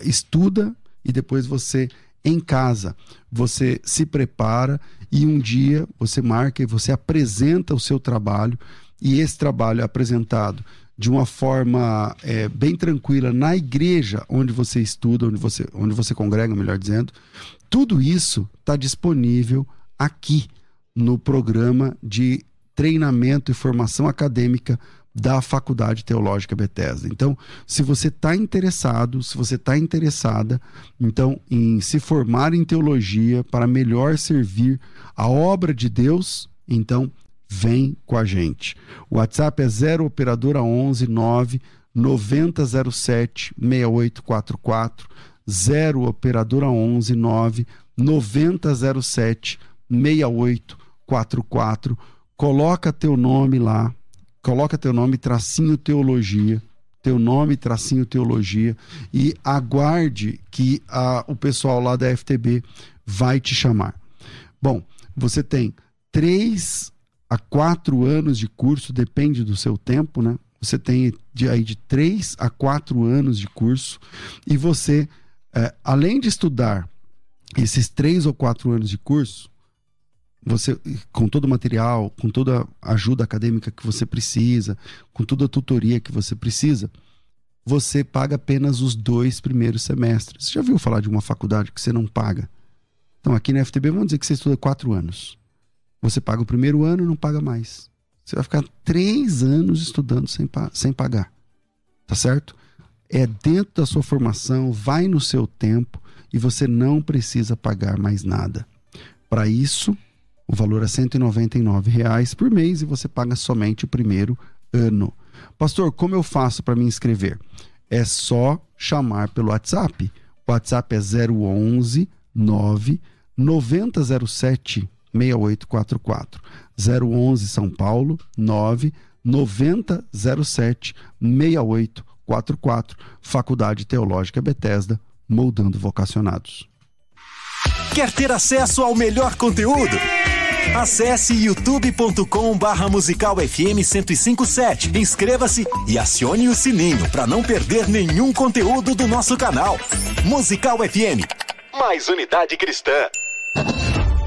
estuda e depois você em casa. Você se prepara e um dia você marca e você apresenta o seu trabalho, e esse trabalho é apresentado de uma forma é, bem tranquila na igreja onde você estuda, onde você, onde você congrega, melhor dizendo. Tudo isso está disponível aqui no programa de treinamento e formação acadêmica da Faculdade Teológica Bethesda. Então, se você está interessado, se você está interessada, então em se formar em teologia para melhor servir a obra de Deus, então vem com a gente. O WhatsApp é 0 operadora 11 9 9007 6844 0 operadora 11 9 9007 6844 coloca teu nome lá. Coloca teu nome tracinho teologia. Teu nome tracinho teologia. E aguarde que a, o pessoal lá da FTB vai te chamar. Bom você tem três a quatro anos de curso, depende do seu tempo, né? Você tem de, aí de três a quatro anos de curso e você, é, além de estudar esses três ou quatro anos de curso, você com todo o material, com toda a ajuda acadêmica que você precisa, com toda a tutoria que você precisa, você paga apenas os dois primeiros semestres. Você já viu falar de uma faculdade que você não paga? Então, aqui na FTB, vamos dizer que você estuda quatro anos. Você paga o primeiro ano e não paga mais. Você vai ficar três anos estudando sem, sem pagar. Tá certo? É dentro da sua formação, vai no seu tempo e você não precisa pagar mais nada. Para isso, o valor é 199 reais por mês e você paga somente o primeiro ano. Pastor, como eu faço para me inscrever? É só chamar pelo WhatsApp. O WhatsApp é 011 9 9007 6844. 011 São Paulo 9 9007 6844. Faculdade Teológica Bethesda, moldando vocacionados. Quer ter acesso ao melhor conteúdo? Acesse youtube.com barra musical FM 1057. Inscreva-se e acione o sininho para não perder nenhum conteúdo do nosso canal. Musical FM. Mais unidade cristã.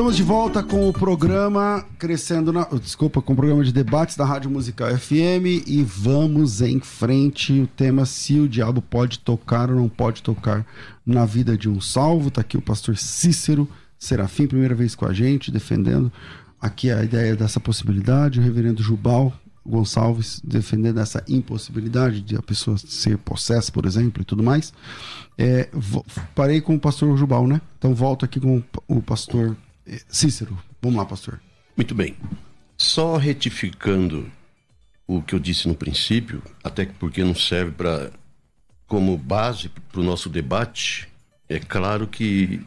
Estamos de volta com o programa Crescendo na. Desculpa, com o programa de debates da Rádio Musical FM e vamos em frente. O tema se o diabo pode tocar ou não pode tocar na vida de um salvo. Tá aqui o pastor Cícero Serafim, primeira vez com a gente, defendendo aqui a ideia dessa possibilidade. O reverendo Jubal Gonçalves defendendo essa impossibilidade de a pessoa ser possessa, por exemplo, e tudo mais. É, parei com o pastor Jubal, né? Então volto aqui com o pastor Cícero, vamos lá, pastor. Muito bem. Só retificando o que eu disse no princípio, até porque não serve para como base para o nosso debate, é claro que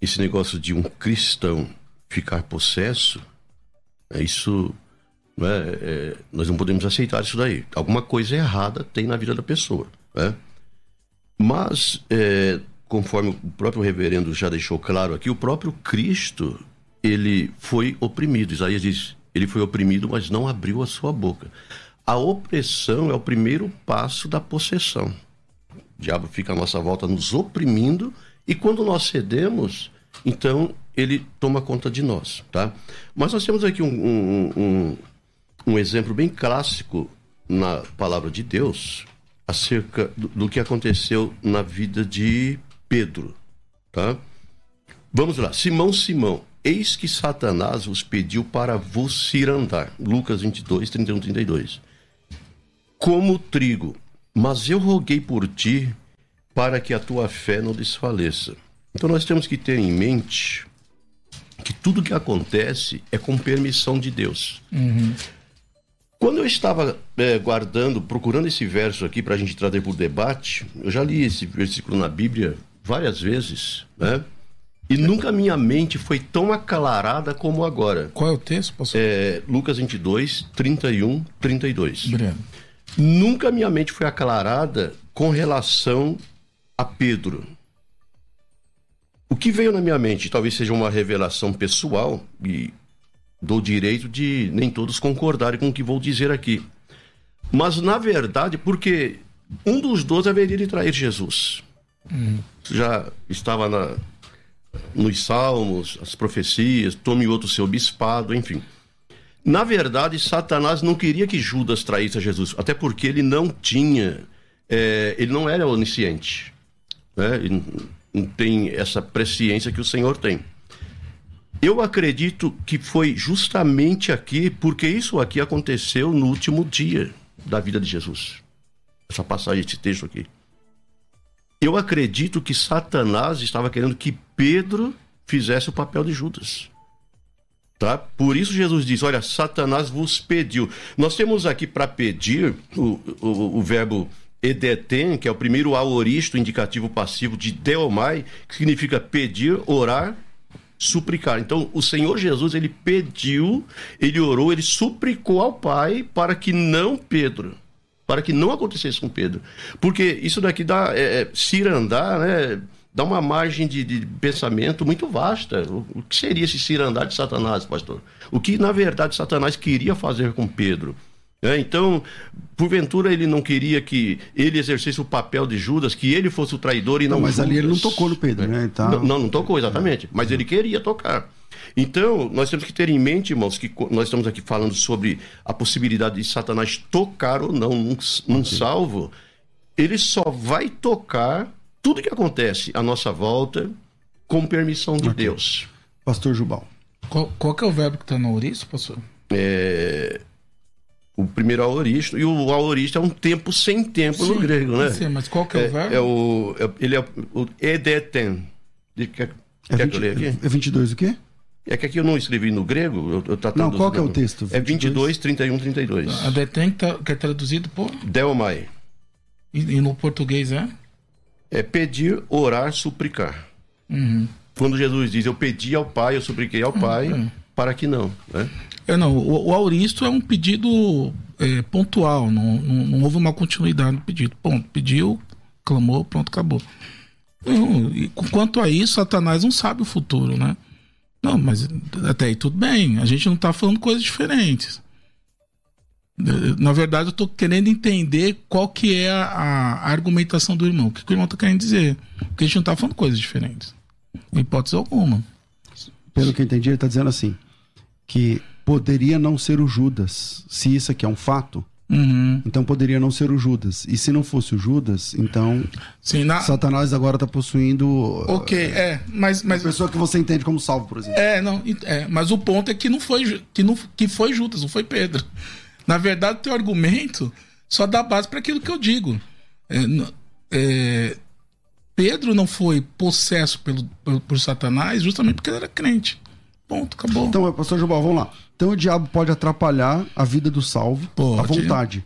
esse negócio de um cristão ficar possesso, é isso, não é, é, nós não podemos aceitar isso daí. Alguma coisa errada tem na vida da pessoa, né? Mas é, conforme o próprio reverendo já deixou claro aqui, o próprio Cristo, ele foi oprimido. Isaías diz, ele foi oprimido, mas não abriu a sua boca. A opressão é o primeiro passo da possessão. O diabo fica à nossa volta nos oprimindo e quando nós cedemos, então ele toma conta de nós, tá? Mas nós temos aqui um, um, um, um exemplo bem clássico na palavra de Deus acerca do, do que aconteceu na vida de Pedro, tá? Vamos lá. Simão, Simão, eis que Satanás vos pediu para vos cirandar. Lucas 22, 31, 32. como trigo, mas eu roguei por ti para que a tua fé não desfaleça. Então nós temos que ter em mente que tudo que acontece é com permissão de Deus. Uhum. Quando eu estava é, guardando, procurando esse verso aqui para a gente trazer por debate, eu já li esse versículo na Bíblia várias vezes, né? E nunca minha mente foi tão aclarada como agora. Qual é o texto, pastor? É, Lucas 22, 31, 32. Obrigado. Nunca minha mente foi aclarada com relação a Pedro. O que veio na minha mente talvez seja uma revelação pessoal e dou direito de nem todos concordarem com o que vou dizer aqui. Mas na verdade, porque um dos dois haveria de trair Jesus. Já estava na, nos salmos, as profecias, tome outro seu bispado, enfim. Na verdade, Satanás não queria que Judas traísse a Jesus, até porque ele não tinha, é, ele não era onisciente, né? Ele não tem essa presciência que o Senhor tem. Eu acredito que foi justamente aqui, porque isso aqui aconteceu no último dia da vida de Jesus. Essa passagem, esse texto aqui. Eu acredito que Satanás estava querendo que Pedro fizesse o papel de Judas. Tá? Por isso Jesus diz: Olha, Satanás vos pediu. Nós temos aqui para pedir o, o, o, verbo edeten, que é o primeiro aoristo indicativo passivo de deomai, que significa pedir, orar, suplicar. Então, o Senhor Jesus, ele pediu, ele orou, ele suplicou ao Pai para que não Pedro para que não acontecesse com Pedro. Porque isso daqui dá, é, é cirandar, né? Dá uma margem de, de pensamento muito vasta. O, o, que seria esse cirandar de Satanás, pastor? O que, na verdade, Satanás queria fazer com Pedro? É, então, porventura ele não queria que ele exercesse o papel de Judas, que ele fosse o traidor e não, não Mas Judas. ali ele não tocou no Pedro, né? Tá... Não, não, não tocou, exatamente. Mas ele queria tocar. Então, nós temos que ter em mente, irmãos, que nós estamos aqui falando sobre a possibilidade de Satanás tocar ou não num, num salvo. Ele só vai tocar tudo que acontece à nossa volta com permissão de okay. Deus. Pastor Jubal. Qual, qual que é o verbo que está no aoristo, pastor? É... O primeiro aoristo, e o aoristo é um tempo sem tempo Sim, no grego, né? Sim, mas qual que é, é o verbo? É o, é, ele é o edeten. Quer, é, 20, que eu leia aqui? é 22 o quê? É que aqui eu não escrevi no grego. Eu, eu não, qual que é o texto? 22? É 22, 31, 32. A detém tá, que é traduzido por? Delmai. E, e, no português é? É pedir, orar, suplicar. Uhum. Quando Jesus diz, eu pedi ao Pai, eu supliquei ao Pai, uhum. para que não. Né? É, não, o, o auristo é um pedido é, pontual, não, não, não, houve uma continuidade no pedido. Ponto, pediu, clamou, pronto, acabou. Não, e, quanto a isso, Satanás não sabe o futuro, né? Não, mas até aí tudo bem. A gente não está falando coisas diferentes. Na verdade, eu estou querendo entender qual que é a, a, argumentação do irmão. O que, que o irmão está querendo dizer? Porque a gente não está falando coisas diferentes. Em hipótese alguma. Pelo que eu entendi, ele está dizendo assim: que poderia não ser o Judas, se isso aqui é um fato, Uhum. Então poderia não ser o Judas. E se não fosse o Judas, então Sim, na... Satanás agora está possuindo. Ok, é, mas, mas. pessoa que você entende como salvo, por exemplo. É, não, é, mas o ponto é que não foi que, não, que foi Judas, não foi Pedro. Na verdade, o teu argumento só dá base para aquilo que eu digo. É, é, Pedro não foi possesso pelo, por, por Satanás justamente porque ele era crente. Ponto, acabou. Então, pastor Jubal, vamos lá. Então o diabo pode atrapalhar a vida do salvo pode. à vontade.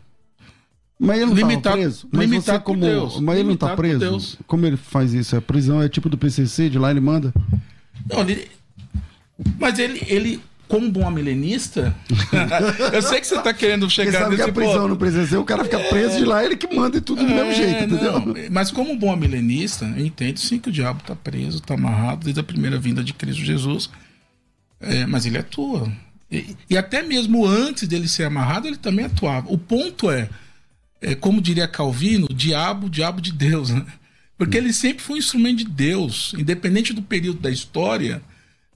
Mas ele não está preso. Mas você como, Deus. mas ele não está preso. Como ele faz isso? A prisão é tipo do PCC, de lá ele manda. Não, ele, mas ele, ele como bom milenista, eu sei que você está querendo chegar Porque sabe nesse que a prisão ponto. no PCC, o cara fica preso de lá, ele que manda e tudo do é, mesmo jeito, entendeu? Não, mas como bom milenista, eu entendo sim que o diabo está preso, está amarrado desde a primeira vinda de Cristo Jesus. É, mas ele atua. E, e, até mesmo antes dele ser amarrado, ele também atuava. O ponto é, é como diria Calvino, diabo, diabo de Deus, né? Porque ele sempre foi um instrumento de Deus, independente do período da história,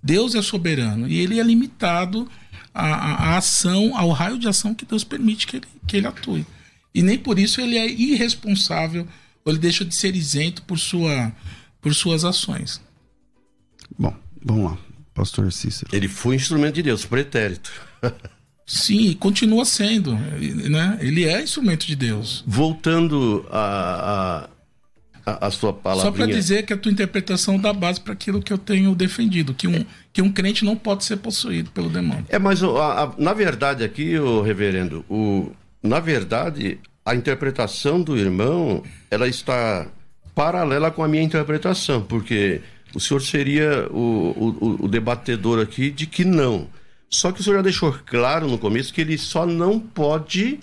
Deus é soberano e ele é limitado à, à ação, ao raio de ação que Deus permite que ele, que ele atue. E nem por isso ele é irresponsável ou ele deixa de ser isento por, sua, por suas ações. Bom, vamos lá pastor Cícero? Ele foi instrumento de Deus, pretérito. Sim, continua sendo, né? Ele é instrumento de Deus. Voltando a, a, a sua palavra. Só para dizer que a tua interpretação dá base para aquilo que eu tenho defendido, que um, que um crente não pode ser possuído pelo demônio. É, mas a, a, na verdade aqui, o reverendo, o, na verdade, a interpretação do irmão, ela está paralela com a minha interpretação, porque o senhor seria o, o, o debatedor aqui de que não. Só que o senhor já deixou claro no começo que ele só não pode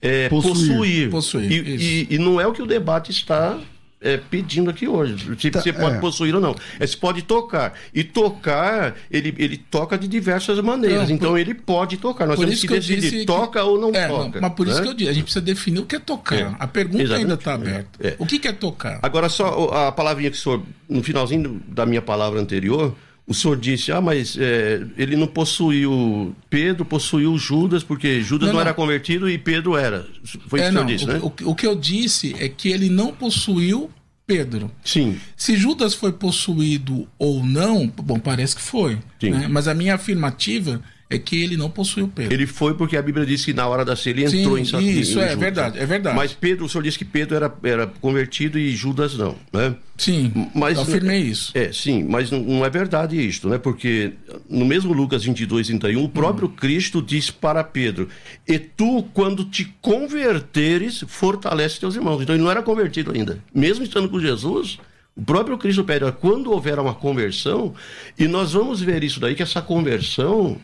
é, possuir. Possuir. possuir e, e, e, não é o que o debate está é, pedindo aqui hoje. Se tá, você pode é. possuir ou não. É, você pode tocar. E tocar, ele, ele toca de diversas maneiras. Não, então por, ele pode tocar. Nós temos que, que decidir, toca que, ou não é, toca. Não, mas por isso né? que eu disse, a gente precisa definir o que é tocar. É. A pergunta Exatamente. ainda está aberta. É. O que, que é tocar? Agora, só a palavrinha que o senhor, no finalzinho da minha palavra anterior, o senhor disse, ah, mas é, ele não possuiu Pedro, possuiu Judas, porque Judas não, não, não. era convertido e Pedro era. Foi é, isso que eu disse, o, né? O, o, que eu disse é que ele não possuiu Pedro. Sim. Se Judas foi possuído ou não, bom, parece que foi. Sim. Né? Mas a minha afirmativa é que ele não possuiu Pedro. Ele foi porque a Bíblia diz que na hora da ceia ele entrou Sim, em Isso, em é verdade, é verdade. Mas Pedro, o senhor disse que Pedro era, era convertido e Judas não, né? Sim, mas, eu afirmei isso. É, sim, mas não é verdade isto, né? Porque no mesmo Lucas 22, 31, o próprio hum. Cristo disse para Pedro, e tu, quando te converteres, fortalece teus irmãos. Então ele não era convertido ainda. Mesmo estando com Jesus... O próprio Cristo pede, quando houver uma conversão, e nós vamos ver isso daí, que essa conversão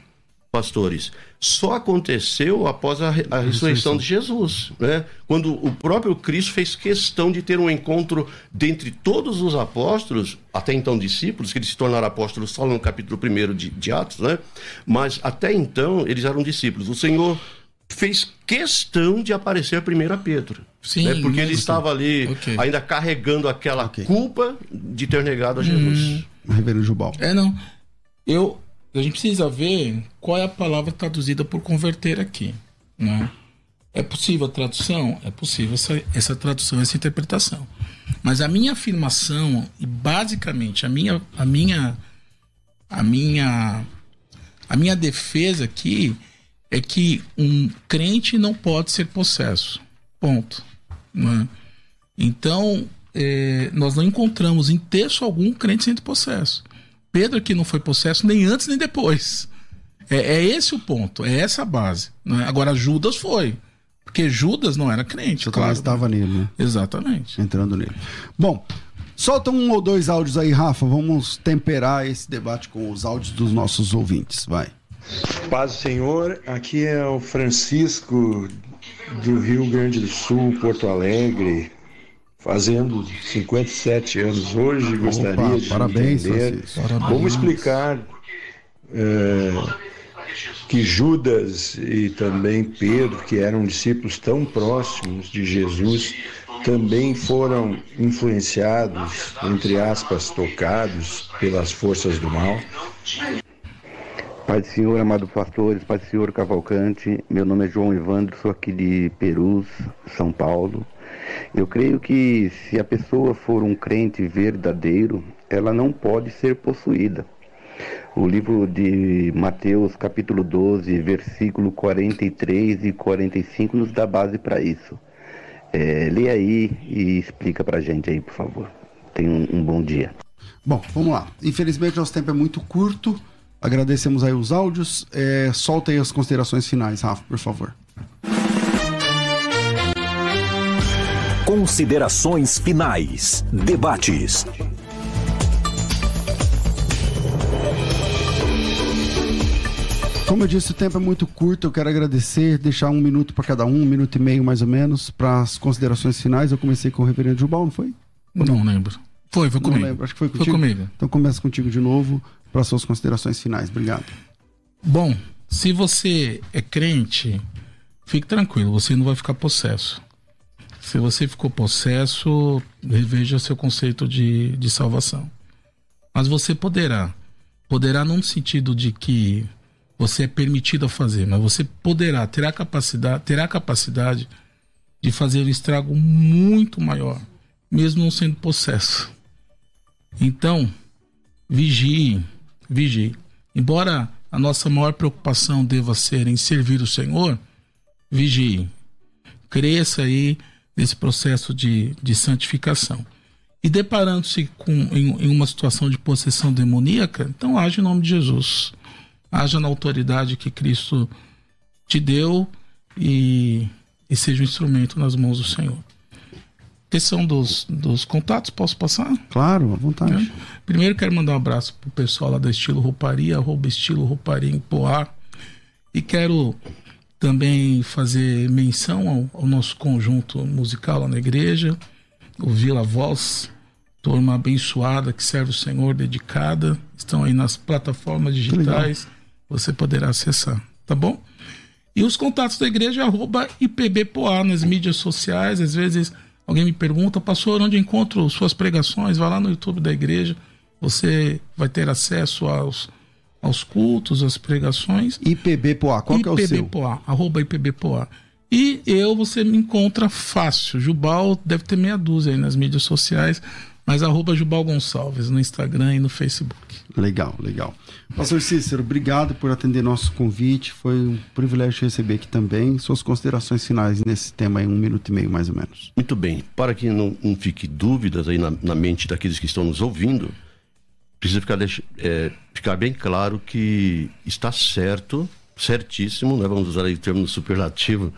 pastores, só aconteceu após a, a ressurreição de Jesus, né? Quando o próprio Cristo fez questão de ter um encontro dentre todos os apóstolos, até então discípulos, que eles se tornaram apóstolos só no capítulo 1 de, de Atos, né? Mas até então eles eram discípulos. O Senhor fez questão de aparecer primeiro a Pedro. Sim, né? porque ele estava ali okay. ainda carregando aquela okay. culpa de ter negado a Jesus. Hum. Reverendo Jubal. É, não. Eu, a gente precisa ver qual é a palavra traduzida por converter aqui. Né? É possível a tradução? É possível essa, essa tradução, essa interpretação. Mas a minha afirmação, e basicamente a minha, a minha, a minha, a minha defesa aqui é que um crente não pode ser possesso. Ponto. Né? Então, é, nós não encontramos em texto algum crente sendo possesso. Pedro aqui não foi possesso nem antes nem depois. É, é esse o ponto, é essa a base. Né? Agora, Judas foi. Porque Judas não era crente. Satanás claro. estava nele, né? Exatamente. Entrando nele. Bom, solta um ou dois áudios aí, Rafa. Vamos temperar esse debate com os áudios dos nossos ouvintes. Vai. Paz do Senhor, aqui é o Francisco do Rio Grande do Sul, Porto Alegre fazendo 57 anos hoje, gostaria Opa, de parabéns, entender. Parabéns. Vamos explicar é, que Judas e também Pedro, que eram discípulos tão próximos de Jesus, também foram influenciados, entre aspas, tocados pelas forças do mal. Pai do Senhor, amado pastores, Pai do Senhor Cavalcante, meu nome é João Evandro, sou aqui de Perus, São Paulo. Eu creio que se a pessoa for um crente verdadeiro, ela não pode ser possuída. O livro de Mateus, capítulo 12, versículo 43 e 45, nos dá base para isso. É, lê aí e explica para a gente aí, por favor. Tenha um, um bom dia. Bom, vamos lá. Infelizmente, nosso tempo é muito curto. Agradecemos aí os áudios. É, solta aí as considerações finais, Rafa, por favor. Considerações finais. Debates. Como eu disse, o tempo é muito curto. Eu quero agradecer, deixar um minuto para cada um, um minuto e meio mais ou menos, para as considerações finais. Eu comecei com o reverendo Jubal, não foi? Não, lembro. Foi, foi comigo. Não lembro, acho que foi contigo. Foi comigo. Então começa contigo de novo para suas considerações finais. Obrigado. Bom, se você é crente, fique tranquilo, você não vai ficar possesso. Se você ficou possesso, reveja seu conceito de, de salvação. Mas você poderá. Poderá num sentido de que você é permitido a fazer, mas você poderá, terá capacidade, terá capacidade de fazer um estrago muito maior, mesmo não sendo possesso. Então, vigie, vigie. Embora a nossa maior preocupação deva ser em servir o Senhor, vigie. Cresça aí nesse processo de, de santificação. E deparando-se com em, em, uma situação de possessão demoníaca, então age em nome de Jesus. Haja na autoridade que Cristo te deu e, e seja um instrumento nas mãos do Senhor. Questão dos, dos contatos, posso passar? Claro, à vontade. É. Primeiro quero mandar um abraço pro pessoal lá da Estilo Rouparia, arroba Estilo Rouparia em Poá. E quero também fazer menção ao, ao, nosso conjunto musical lá na igreja, o Vila Voz, turma abençoada que serve o Senhor, dedicada. Estão aí nas plataformas digitais, você poderá acessar, tá bom? E os contatos da igreja é arroba IPBPoá nas mídias sociais, às vezes Alguém me pergunta, pastor, onde encontro suas pregações? Vai lá no YouTube da igreja, você vai ter acesso aos, aos cultos, às pregações. IPB Poá, qual que é o seu? Poá, arroba IPB Poá. E eu, você me encontra fácil. Jubal deve ter meia dúzia aí nas mídias sociais, mas arroba Jubal Gonçalves no Instagram e no Facebook. Legal, legal. Pastor Cícero, obrigado por atender nosso convite. Foi um privilégio receber aqui também. Suas considerações finais nesse tema em um minuto e meio, mais ou menos. Muito bem. Para que não, não fique dúvidas aí na, na, mente daqueles que estão nos ouvindo, precisa ficar, é, ficar bem claro que está certo, certíssimo, né? vamos usar aí o termo superlativo,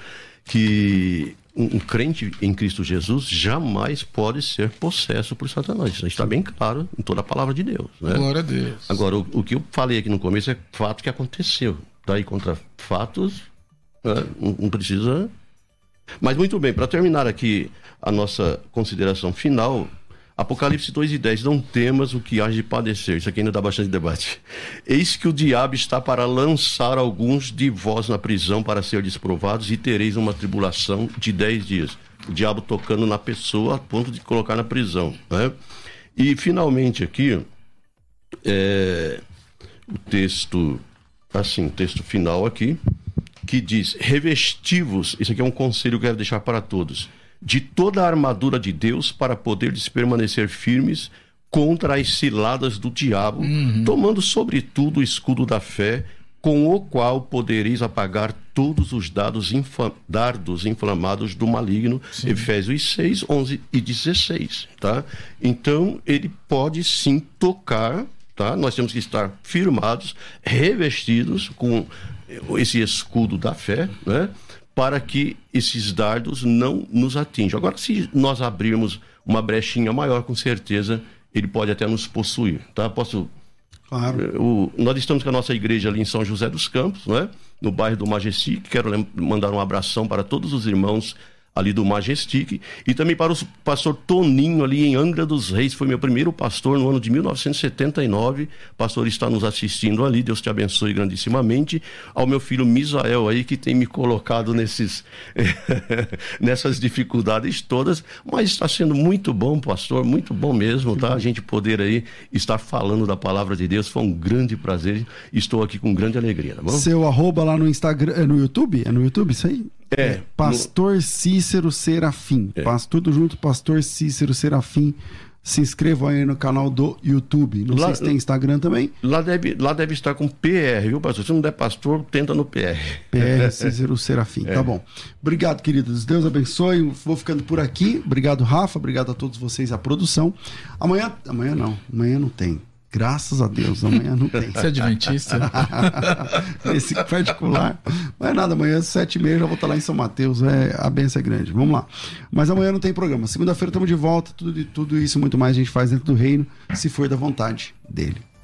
que um, um, crente em Cristo Jesus jamais pode ser possesso por Satanás. Isso está bem claro em toda a palavra de Deus. Né? Glória a Deus. Agora, o, o, que eu falei aqui no começo é fato que aconteceu. Daí contra fatos, né? não, não precisa. Mas muito bem, para terminar aqui a nossa consideração final, Apocalipse 2 e 10, não temas o que há de padecer. Isso aqui ainda dá bastante debate. Eis que o diabo está para lançar alguns de vós na prisão para ser desprovados e tereis uma tribulação de 10 dias. O diabo tocando na pessoa a ponto de colocar na prisão. Né? E finalmente aqui, é, o texto, assim, o texto final aqui, que diz: revestivos, isso aqui é um conselho que eu quero deixar para todos de toda a armadura de Deus para poderes permanecer firmes contra as ciladas do diabo, uhum. tomando sobretudo o escudo da fé, com o qual podereis apagar todos os dados infa dardos inflamados do maligno. Sim. Efésios 6, 11 e 16. Tá? Então, ele pode sim tocar. Tá? Nós temos que estar firmados, revestidos com esse escudo da fé, né? Para que esses dardos não nos atinjam. Agora, se nós abrirmos uma brechinha maior, com certeza ele pode até nos possuir, tá? Posso Claro. O, nós estamos com a nossa igreja ali em São José dos Campos, né? no bairro do Majestic. Quero mandar um abração para todos os irmãos ali do Majestic, e também para o pastor Toninho ali em Angra dos Reis, foi meu primeiro pastor no ano de 1979. O pastor está nos assistindo ali, Deus te abençoe grandissimamente. Ao meu filho Misael aí que tem me colocado nesses nessas dificuldades todas, mas está sendo muito bom, pastor, muito bom mesmo, tá? A gente poder aí estar falando da palavra de Deus, foi um grande prazer. Estou aqui com grande alegria, tá bom? Seu arroba lá no Instagram, é no YouTube? É no YouTube isso aí? É. Pastor no... Cícero Serafim. É. Tudo junto, Pastor Cícero Serafim. Se inscrevam aí no canal do YouTube. Não lá, sei se tem Instagram também. Lá deve, lá deve estar com PR, viu, pastor? Se não der pastor, tenta no PR. PR Cícero Serafim. É. Tá bom. Obrigado, queridos. Deus abençoe. Vou ficando por aqui. Obrigado, Rafa. Obrigado a todos vocês, a produção. Amanhã. Amanhã não. Amanhã não tem. Graças a Deus, amanhã não tem. Você é adventista? Esse particular. Não é nada, amanhã, sete e meia, já vou estar lá em São Mateus. É, a benção é grande. Vamos lá. Mas amanhã não tem programa. Segunda-feira estamos de volta. Tudo, tudo isso muito mais a gente faz dentro do reino, se for da vontade dele.